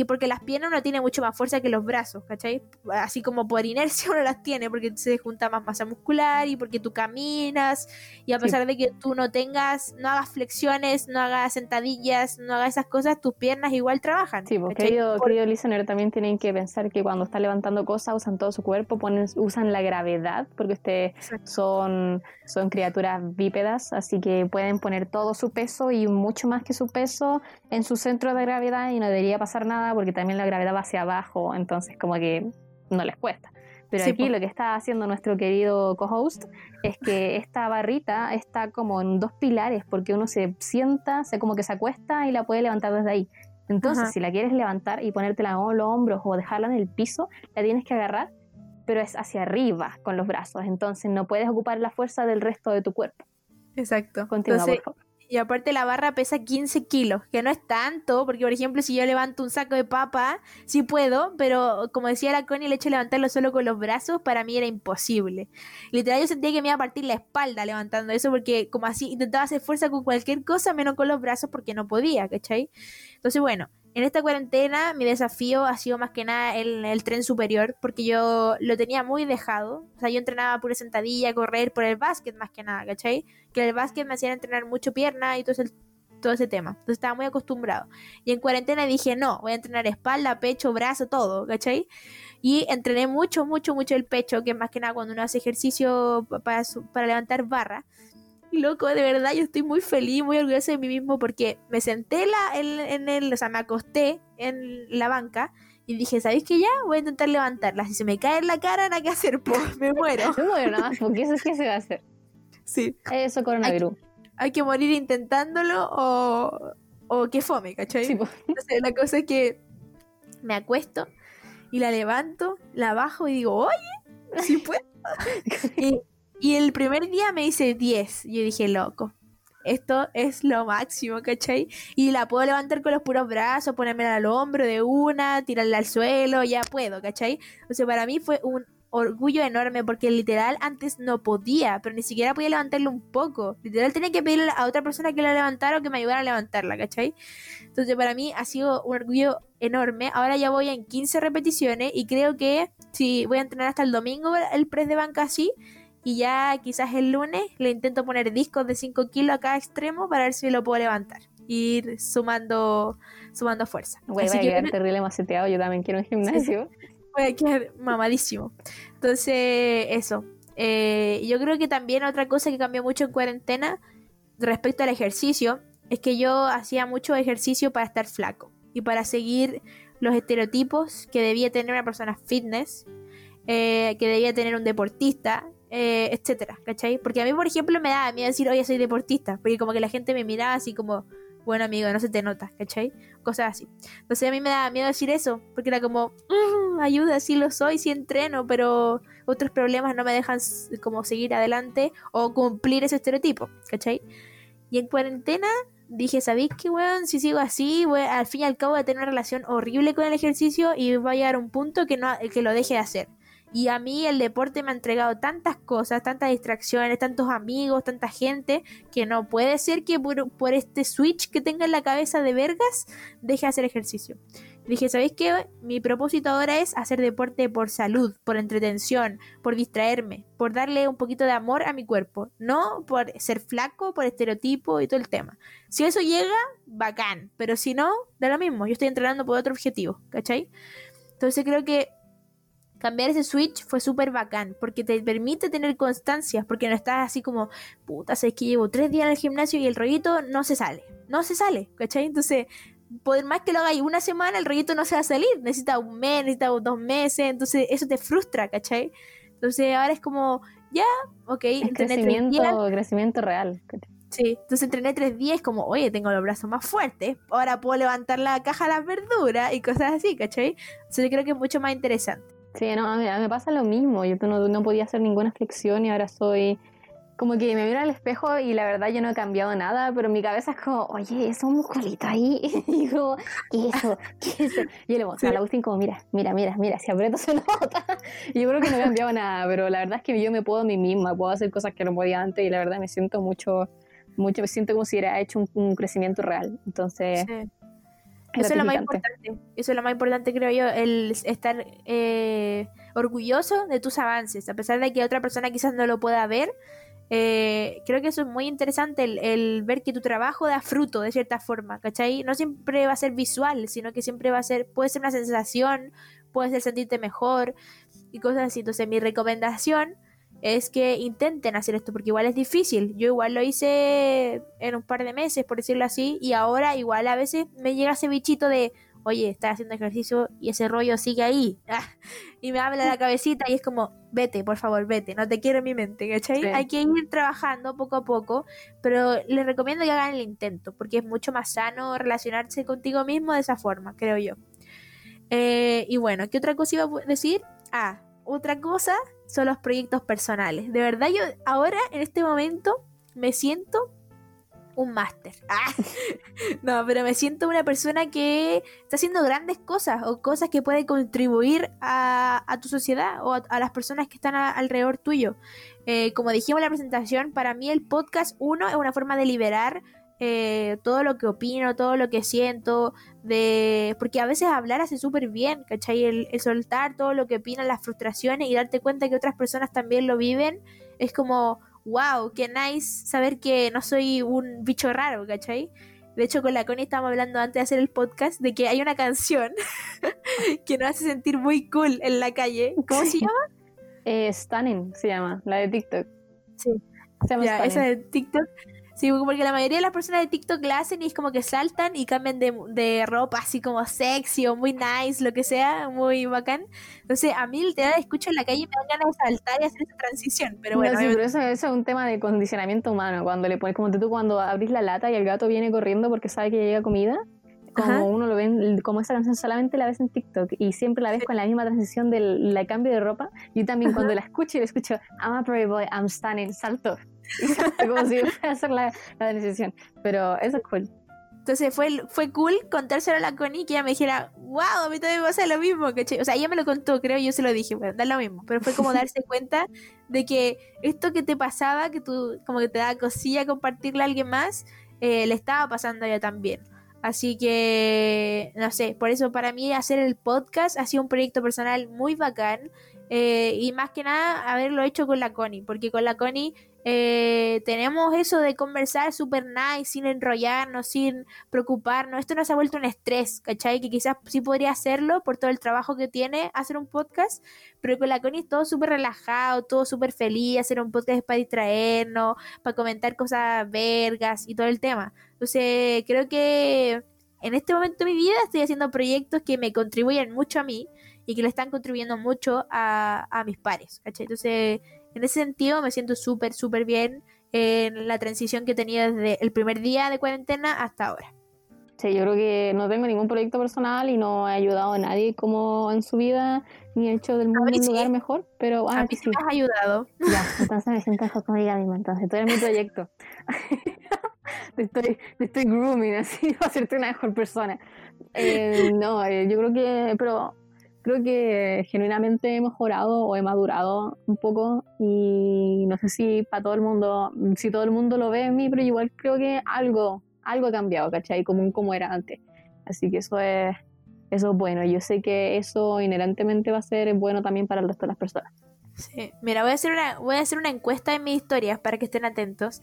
Y porque las piernas uno tiene mucho más fuerza que los brazos, ¿cachai? Así como por inercia <laughs> uno las tiene porque se junta más masa muscular y porque tú caminas y a pesar de que tú no tengas, no hagas flexiones, no hagas sentadillas, no hagas esas cosas, tus piernas igual trabajan. Sí, porque querido, querido listener, también tienen que pensar que cuando está levantando cosas usan todo su cuerpo, ponen, usan la gravedad porque ustedes son, son criaturas bípedas, así que pueden poner todo su peso y mucho más que su peso en su centro de gravedad y no debería pasar nada porque también la gravedad va hacia abajo, entonces como que no les cuesta. Pero aquí lo que está haciendo nuestro querido co-host es que <laughs> esta barrita está como en dos pilares, porque uno se sienta, se como que se acuesta y la puede levantar desde ahí. Entonces, si la quieres levantar y ponértela en los hombros o dejarla en el piso, la tienes que agarrar, pero es hacia arriba con los brazos. Entonces, no puedes ocupar la fuerza del resto de tu cuerpo. Exacto. Continúa, por favor. Y aparte la barra pesa 15 kilos, que no es tanto, porque por ejemplo si yo levanto un saco de papa, sí puedo, pero como decía la Connie, el hecho de levantarlo solo con los brazos para mí era imposible. Literal yo sentía que me iba a partir la espalda levantando eso, porque como así intentaba hacer fuerza con cualquier cosa, menos con los brazos, porque no podía, ¿cachai? Entonces bueno, en esta cuarentena mi desafío ha sido más que nada el, el, tren superior, porque yo lo tenía muy dejado. O sea, yo entrenaba pura sentadilla, correr por el básquet más que nada, ¿cachai? Que el básquet me hacía entrenar mucho pierna y todo ese, todo ese tema. Entonces estaba muy acostumbrado. Y en cuarentena dije, no, voy a entrenar espalda, pecho, brazo, todo, ¿cachai? Y entrené mucho, mucho, mucho el pecho, que es más que nada cuando uno hace ejercicio para, para levantar barra loco, de verdad, yo estoy muy feliz, muy orgullosa de mí mismo porque me senté la, en, el, o sea, me acosté en la banca y dije, ¿sabéis qué ya? Voy a intentar levantarla. Si se me cae en la cara, nada que hacer, pues <laughs> me muero. No muero nada más, porque eso es que se va a hacer. Sí. Eso, coronavirus. Hay, que morir intentándolo o, o que fome, ¿cachai? Sí, pues. <laughs> la cosa es que me acuesto y la levanto, la bajo y digo, oye, si puedo. <laughs> y, y el primer día me hice 10. Yo dije, loco, esto es lo máximo, ¿cachai? Y la puedo levantar con los puros brazos, ponérmela al hombro de una, tirarla al suelo, ya puedo, ¿cachai? O sea, para mí fue un orgullo enorme porque literal antes no podía, pero ni siquiera podía levantarlo un poco. Literal tenía que pedirle a otra persona que la levantara o que me ayudara a levantarla, ¿cachai? Entonces para mí ha sido un orgullo enorme. Ahora ya voy en 15 repeticiones y creo que si voy a entrenar hasta el domingo el press de banca así, y ya quizás el lunes le intento poner discos de 5 kilos a cada extremo para ver si lo puedo levantar. ir sumando, sumando fuerza. Voy a quedar terrible maceteado, yo también quiero un gimnasio. voy a quedar mamadísimo. Entonces, eso. Eh, yo creo que también otra cosa que cambió mucho en cuarentena respecto al ejercicio es que yo hacía mucho ejercicio para estar flaco y para seguir los estereotipos que debía tener una persona fitness, eh, que debía tener un deportista, eh, etcétera, ¿cachai? Porque a mí, por ejemplo, me daba miedo decir, oye, soy deportista, porque como que la gente me miraba así como, bueno, amigo, no se te nota, ¿cachai? Cosas así. Entonces a mí me daba miedo decir eso, porque era como, mm, ayuda, sí lo soy, sí entreno, pero otros problemas no me dejan como seguir adelante o cumplir ese estereotipo, ¿cachai? Y en cuarentena dije, ¿sabéis qué, weón? Si sigo así, al fin y al cabo voy a tener una relación horrible con el ejercicio y va a llegar un punto que, no, que lo deje de hacer. Y a mí el deporte me ha entregado tantas cosas, tantas distracciones, tantos amigos, tanta gente, que no puede ser que por, este switch que tenga en la cabeza de vergas deje de hacer ejercicio. dije, ¿sabéis qué? Mi propósito ahora es hacer deporte por salud, por entretención, por distraerme, por darle un poquito de amor a mi cuerpo, no por ser flaco, por estereotipo y todo el tema. Si eso llega, bacán, pero si no, da lo mismo, yo estoy entrenando por otro objetivo, ¿cachai? Entonces creo que cambiar ese switch fue súper bacán, porque te permite tener constancia, porque no estás así como, puta, sabes que llevo tres días en el gimnasio y el rollito no se sale, no se sale, ¿cachai? Entonces, por más que lo hagáis una semana, el rollito no se va a salir, necesita un mes, necesita dos meses, entonces eso te frustra, ¿cachai? Entonces ahora es como, ya, ok, es crecimiento, crecimiento real. Sí, entonces entrené tres días como, oye, tengo los brazos más fuertes, ahora puedo levantar la caja de las verduras y cosas así, ¿cachai? Entonces yo creo que es mucho más interesante. Sí, no, a mí, me pasa lo mismo. Yo no, no podía hacer ninguna flexión y ahora soy como que me miro al espejo y la verdad yo no he cambiado nada, pero mi cabeza es como, oye, es un musculito ahí. <laughs> y digo, ¿qué es eso? ¿Qué es eso? Y yo le muestro a la Agustín como, mira, mira, mira, mira, si aprieto se <laughs> nota. y yo creo que no he cambiado nada, pero la verdad es que yo me puedo a mí misma, puedo hacer cosas que no podía antes y la verdad me siento mucho, mucho, me siento como si hubiera hecho un, crecimiento real. Entonces, eso es lo más importante. Eso es lo más importante, creo yo, el estar eh, orgulloso de tus avances, a pesar de que otra persona quizás no lo pueda ver. Eh, creo que eso es muy interesante, el, ver que tu trabajo da fruto de cierta forma, ¿cachai? No siempre va a ser visual, sino que siempre va a ser, puede ser una sensación, puede ser sentirte mejor y cosas así. Entonces, mi recomendación es que intenten hacer esto, porque igual es difícil. Yo igual lo hice en un par de meses, por decirlo así, y ahora igual a veces me llega ese bichito de, oye, estás haciendo ejercicio y ese rollo sigue ahí. <laughs> y me habla la cabecita y es como, vete, por favor, vete, no te quiero en mi mente, ¿cachai? Hay que ir trabajando poco a poco, pero les recomiendo que hagan el intento, porque es mucho más sano relacionarse contigo mismo de esa forma, creo yo. Eh, y bueno, ¿qué otra cosa iba a decir? Ah, otra cosa son los proyectos personales. De verdad, yo ahora, en este momento, me siento un máster. <laughs> Ah, no, pero me siento una persona que está haciendo grandes cosas o cosas que puede contribuir a, tu sociedad o a, las personas que están alrededor tuyo. Eh, como dijimos en la presentación, para mí el podcast, uno, es una forma de liberar eh, todo lo que opino, todo lo que siento, de porque a veces hablar hace súper bien, ¿cachai? El, soltar todo lo que opinan, las frustraciones y darte cuenta que otras personas también lo viven, es como, wow, qué nice saber que no soy un bicho raro, ¿cachai? De hecho, con la Connie estábamos hablando antes de hacer el podcast de que hay una canción <laughs> que nos hace sentir muy cool en la calle. ¿Cómo se llama? Eh, Stunning se llama, la de TikTok. Sí. Se llama esa de TikTok Sí, porque la mayoría de las personas de TikTok la hacen y es como que saltan y cambian de, ropa así como sexy o muy nice, lo que sea, muy bacán. Entonces, a mí literal escucho en la calle y me dan ganas de saltar y hacer esa transición. Pero bueno, sí, pero eso, es un tema de condicionamiento humano. Cuando le pones, como tú cuando abrís la lata y el gato viene corriendo porque sabe que llega comida, como uno lo ve, como esa canción solamente la ves en TikTok y siempre la ves con la misma transición del cambio de ropa. Yo también cuando la escucho y la escucho, I'm a pretty boy, I'm stunning, salto. Como si fuera a hacer la, la decisión. Pero eso es cool. Entonces fue, fue cool contárselo a la Connie que ella me dijera, wow, a mí también me pasa lo mismo, O sea, ella me lo contó, creo, yo se lo dije, bueno, da lo mismo. Pero fue como <laughs> darse cuenta de que esto que te pasaba, que tú como que te da cosilla compartirle a alguien más, eh, le estaba pasando a ella también. Así que, no sé, por eso para mí hacer el podcast ha sido un proyecto personal muy bacán. eh, y más que nada haberlo hecho con la Connie, porque con la Connie eh, tenemos eso de conversar super nice, sin enrollarnos, sin preocuparnos. Esto no se ha vuelto un estrés, ¿cachai? Que quizás sí podría hacerlo por todo el trabajo que tiene hacer un podcast, pero con la Connie es todo súper relajado, todo súper feliz, hacer un podcast para distraernos, para comentar cosas vergas y todo el tema. Entonces, creo que en este momento de mi vida estoy haciendo proyectos que me contribuyen mucho a mí y que le están contribuyendo mucho a, a mis pares, ¿cachai? Entonces, en ese sentido me siento súper, súper bien en la transición que tenido desde el primer día de cuarentena hasta ahora. Sí, yo creo que no tengo ningún proyecto personal y no he ayudado a nadie como en su vida, ni he hecho del mundo un lugar mejor, pero ah, a mí sí me has ayudado. Ya, entonces me siento conmigo misma, entonces estoy en mi proyecto. <laughs> te, estoy, te estoy grooming así <laughs> para hacerte una mejor persona. Eh, no, eh, yo creo que, pero creo que genuinamente he mejorado o he madurado un poco y no sé si para todo el mundo, si todo el mundo lo ve en mí, pero igual creo que algo, algo ha cambiado, ¿cachai? Como, como era antes. Así que eso es, eso es bueno. Yo sé que eso inherentemente va a ser bueno también para el resto de las personas. Sí, mira, voy a hacer una, voy a hacer una encuesta en mis historias para que estén atentos.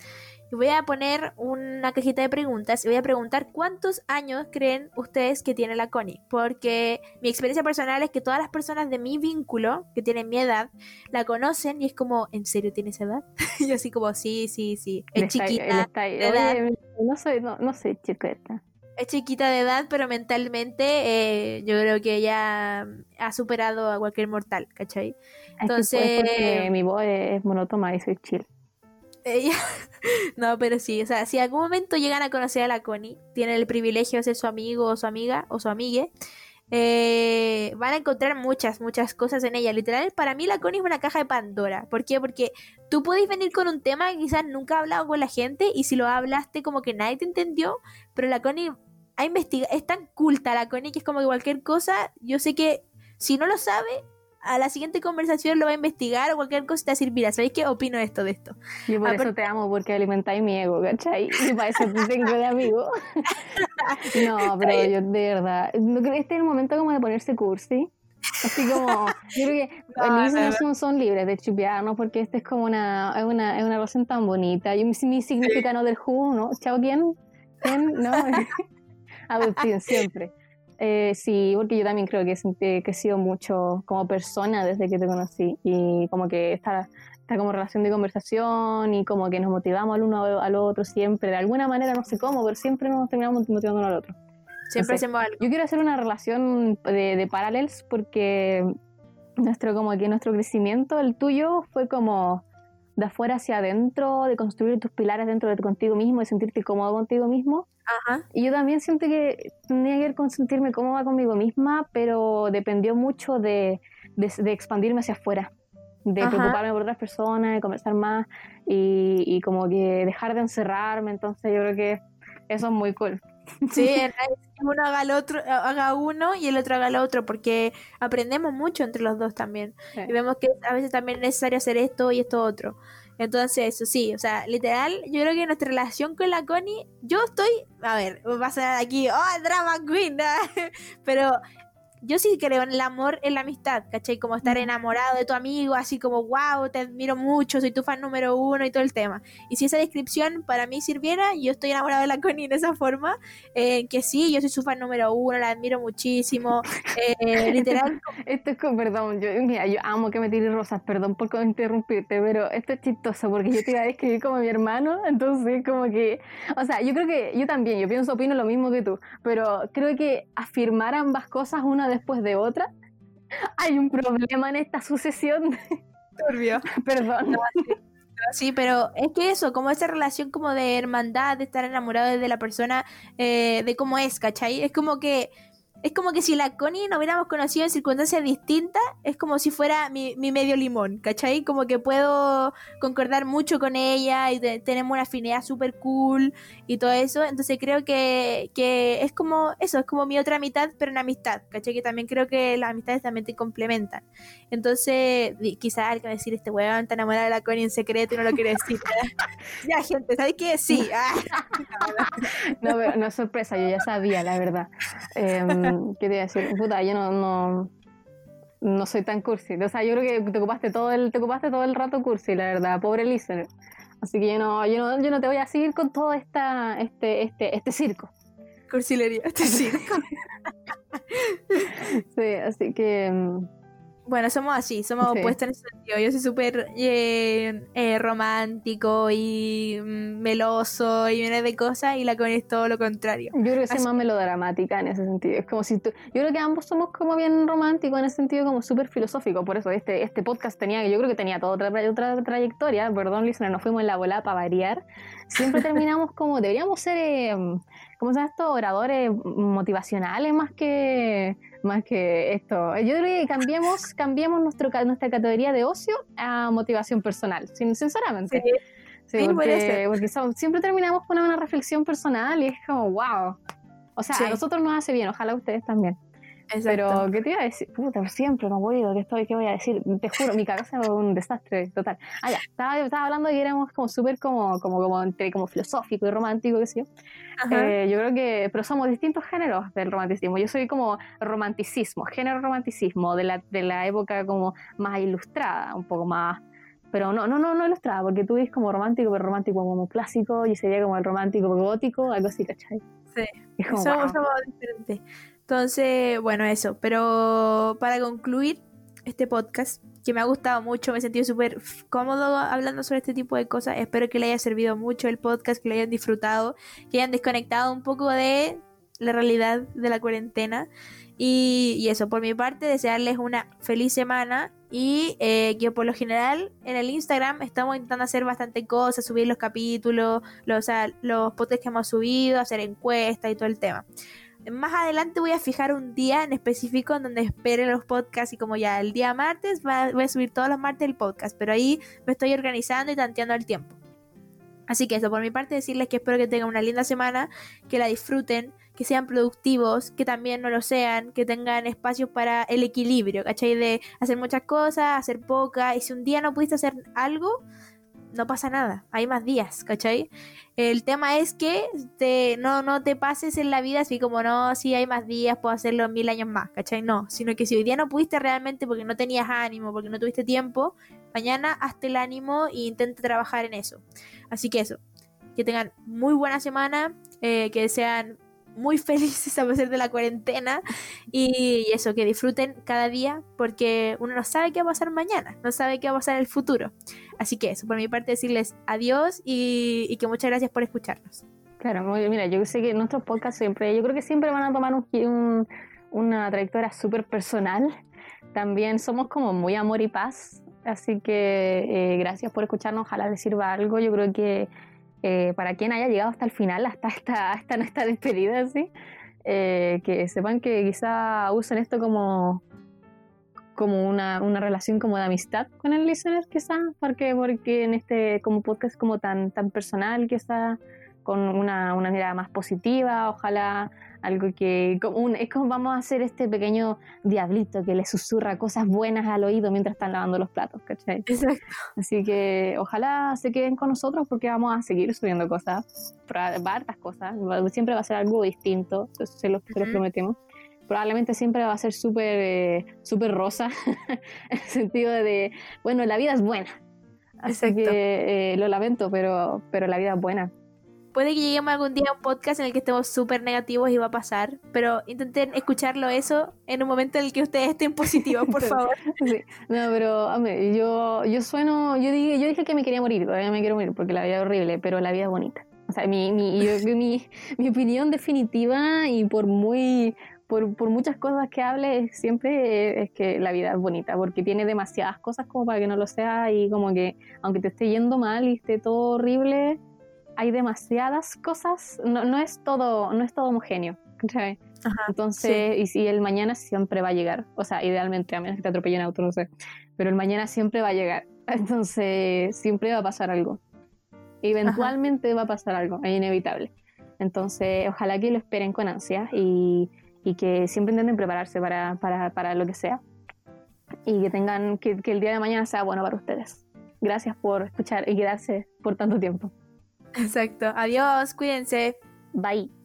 Y voy a poner una cajita de preguntas y voy a preguntar cuántos años creen ustedes que tiene la Connie. Porque mi experiencia personal es que todas las personas de mi vínculo, que tienen mi edad, la conocen y es como, ¿en serio tiene esa edad? y <laughs> yo así como, sí, sí, sí. Es chiquita. no soy, no, no soy chiquita es chiquita de edad, pero mentalmente eh, yo creo que ella ha superado a cualquier mortal, ¿cachai? Entonces... mi voz es monótona y soy chill. Ella... <laughs> no, pero sí, o sea, si algún momento llegan a conocer a la Connie, tienen el privilegio de ser su amigo o su amiga o su amigue, eh, van a encontrar muchas, muchas cosas en ella. Literal, para mí la Connie es una caja de Pandora. ¿Por qué? Porque tú puedes venir con un tema que quizás nunca has hablado con la gente y si lo hablaste como que nadie te entendió, pero la Connie ha investigado, es tan culta la Connie que es como que cualquier cosa, yo sé que si no lo sabe, a la siguiente conversación lo va a investigar o cualquier cosa te va a decir, mira, ¿sabéis qué opino esto de esto? Yo por eso te amo, porque alimentáis mi ego, ¿cachai? Y para eso te tengo de amigo. <laughs> no, pero yo de verdad, ¿no crees este es el momento como de ponerse cursi? Así como, yo creo que <laughs> no, son, son, libres de chupearnos porque este es como una, es una, es una relación tan bonita. Yo mi, mi significado del jugo, ¿no? Chao, ¿quién? ¿Quién? No, <laughs> Agustín, siempre. Eh, sí, porque yo también creo que he crecido mucho como persona desde que te conocí y como que esta, esta como relación de conversación y como que nos motivamos al uno al otro siempre, de alguna manera, no sé cómo, pero siempre nos terminamos motivando al otro. Siempre hacemos algo. Yo quiero hacer una relación de, de parallels porque nuestro como que nuestro crecimiento, el tuyo, fue como de afuera hacia adentro, de construir tus pilares dentro de contigo mismo, de sentirte cómodo contigo mismo. Y yo también siento que tenía que ver con sentirme cómoda conmigo misma, pero dependió mucho de, de, expandirme hacia afuera, de preocuparme por otras personas, de conversar más y, y, como que dejar de encerrarme. Entonces yo creo que eso es muy cool. Sí, <laughs> uno haga, el otro, haga uno y el otro haga el otro, porque aprendemos mucho entre los dos también. Y vemos que a veces también es necesario hacer esto y esto otro. Entonces, eso sí, o sea, literal, yo creo que nuestra relación con la Connie, yo estoy, a ver, va a ser aquí, oh, drama queen, <laughs> pero yo sí creo en el amor, en la amistad, ¿cachai? Como estar enamorado de tu amigo, así como, wow, te admiro mucho, soy tu fan número uno y todo el tema. Y si esa descripción para mí sirviera, yo estoy enamorado de la Connie en esa forma, eh, que sí, yo soy su fan número uno, la admiro muchísimo, eh, <laughs> literal. esto es como, perdón, yo, mira, yo amo que me tires rosas, perdón por interrumpirte, pero esto es chistoso porque yo te iba a describir como mi hermano, entonces como que, o sea, yo creo que yo también, yo pienso, opino lo mismo que tú, pero creo que afirmar ambas cosas, una después de otra. <laughs> Hay un problema en esta sucesión. <laughs> Turbio. <laughs> Perdón. sí. pero es que eso, como esa relación como de hermandad, de estar enamorado de la persona, eh, de cómo es, ¿cachai? Es como que es como que si la Connie no hubiéramos conocido en circunstancias distintas, es como si fuera mi, medio limón, ¿cachai? Como que puedo concordar mucho con ella y tenemos una afinidad súper cool y todo eso. Entonces creo que, que, es como eso, es como mi otra mitad, pero una amistad, ¿cachai? Que también creo que las amistades también te complementan. Entonces, quizás alguien va a decir, este weón está enamorado de la Connie en secreto y no lo quiere decir. <laughs> ya, gente, ¿sabes qué? Sí. <laughs> no, no es sorpresa, yo ya sabía, la verdad. Eh, ¿Qué te iba a decir? Puta, yo no, no, no soy tan cursi. O sea, yo creo que te ocupaste todo el, te ocupaste todo el rato cursi, la verdad, pobre listener. Así que yo no, yo no, yo no te voy a seguir con todo esta, este, este, este circo. Cursilería, este circo. <laughs> sí, así que mm, bueno, somos así, somos opuestos en ese sentido. Yo soy súper eh, eh, romántico y mm, meloso y viene de cosas y la con es todo lo contrario. Yo creo que soy más melodramática en ese sentido. Es como si tú, yo creo que ambos somos como bien románticos en ese sentido, como súper filosófico. Por eso este, este podcast tenía, yo creo que tenía toda otra, otra trayectoria. Perdón, listener, nos fuimos en la bola para variar. Siempre <laughs> terminamos como, deberíamos ser, eh, ¿cómo se llama esto? Oradores motivacionales más que más que esto. Yo creo que cambiemos, cambiemos nuestro, nuestra categoría de ocio a motivación personal, sinceramente. Sí, porque, siempre terminamos con una reflexión personal y es como, wow. O sea, a nosotros nos hace bien, ojalá a ustedes también. Pero, ¿qué te iba a decir? Puta, siempre no voy ¿qué, estoy, ¿qué voy a decir? Te juro, mi cabeza es un desastre total. Ah, ya, estaba, estaba hablando de que éramos como súper como, como, como, entre, como filosófico y romántico, qué sé yo. Eh, yo creo que, pero somos distintos géneros del romanticismo. Yo soy como romanticismo, género romanticismo, de la, de la época como más ilustrada, un poco más pero no, no, no, no ilustrada, porque tú dices como romántico, pero romántico como clásico, y sería como el romántico gótico, algo así, ¿cachai? Sí, somos, somos diferentes. Entonces, bueno, eso. Pero para concluir este podcast, que me ha gustado mucho, me he sentido súper cómodo hablando sobre este tipo de cosas. Espero que le haya servido mucho el podcast, que le hayan disfrutado, que hayan desconectado un poco de la realidad de la cuarentena. Y, eso, por mi parte, desearles una feliz semana y eh, que por lo general en el Instagram estamos intentando hacer bastante cosas, subir los capítulos, los, los podcasts que hemos subido, hacer encuestas y todo el tema. Más adelante voy a fijar un día en específico en donde espere los podcasts y como ya el día martes voy a subir todos los martes el podcast, pero ahí me estoy organizando y tanteando el tiempo. Así que eso, por mi parte decirles que espero que tengan una linda semana, que la disfruten, que sean productivos, que también no lo sean, que tengan espacios para el equilibrio, ¿cachai? De hacer muchas cosas, hacer pocas, y si un día no pudiste hacer algo, no pasa nada, hay más días, ¿cachai? El tema es que te, no, no te pases en la vida así como, no, si hay más días, puedo hacerlo mil años más, ¿cachai? No, sino que si hoy día no pudiste realmente porque no tenías ánimo, porque no tuviste tiempo, mañana hazte el ánimo e intenta trabajar en eso. Así que eso, que tengan muy buena semana, eh, que sean muy <laughs> felices a pesar de la cuarentena y, eso, que disfruten cada día porque uno no sabe qué va a pasar mañana, no sabe qué va a pasar en el futuro. Así que eso, por mi parte decirles adiós y, que muchas gracias por escucharnos. Claro, mira, yo sé que nuestros podcasts siempre, yo creo que siempre van a tomar un, una trayectoria súper personal. También somos como muy amor y paz, así que eh, gracias por escucharnos, ojalá les sirva algo. Yo creo que eh, para quien haya llegado hasta el final, hasta esta, hasta nuestra despedida, ¿sí? Eh, que sepan que quizá usen esto como, como una, una, relación como de amistad con el listener, quizá, porque, porque en este como podcast como tan, tan personal, quizá con una, una mirada más positiva, ojalá algo que es como vamos a hacer este pequeño diablito que le susurra cosas buenas al oído mientras están lavando los platos, ¿cachai? Exacto. Así que ojalá se queden con nosotros porque vamos a seguir subiendo cosas, hartas cosas, siempre va a ser algo distinto, se los, prometemos probablemente siempre va a ser súper eh, super rosa, <laughs> en el sentido de, bueno, la vida es buena. Así que eh, lo lamento, pero, pero la vida es buena. Puede que lleguemos algún día a un podcast en el que estemos súper negativos y va a pasar, pero intenten escucharlo eso en un momento en el que ustedes estén positivos, por <laughs> favor. No, pero hombre, yo, yo sueno, yo dije, yo dije que me quería morir, todavía me quiero morir porque la vida es horrible, pero la vida es bonita. O sea, mi, mi, mi, <laughs> mi opinión definitiva y por muy por, por, muchas cosas que hable, siempre es que la vida es bonita, porque tiene demasiadas cosas como para que no lo sea y como que aunque te esté yendo mal y esté todo horrible, hay demasiadas cosas, no, no, es todo, no es todo homogéneo. Entonces, y si el mañana siempre va a llegar, o sea, idealmente, a menos que te atropelle un auto, no sé, pero el mañana siempre va a llegar, <laughs> entonces siempre va a pasar algo. Eventualmente va a pasar algo, es inevitable. Entonces, ojalá que lo esperen con ansia y, y que siempre intenten prepararse para, para, para, lo que sea y que tengan que, que el día de mañana sea bueno para ustedes. Gracias por escuchar y quedarse por tanto tiempo. Exacto. Adiós, cuídense. Bye.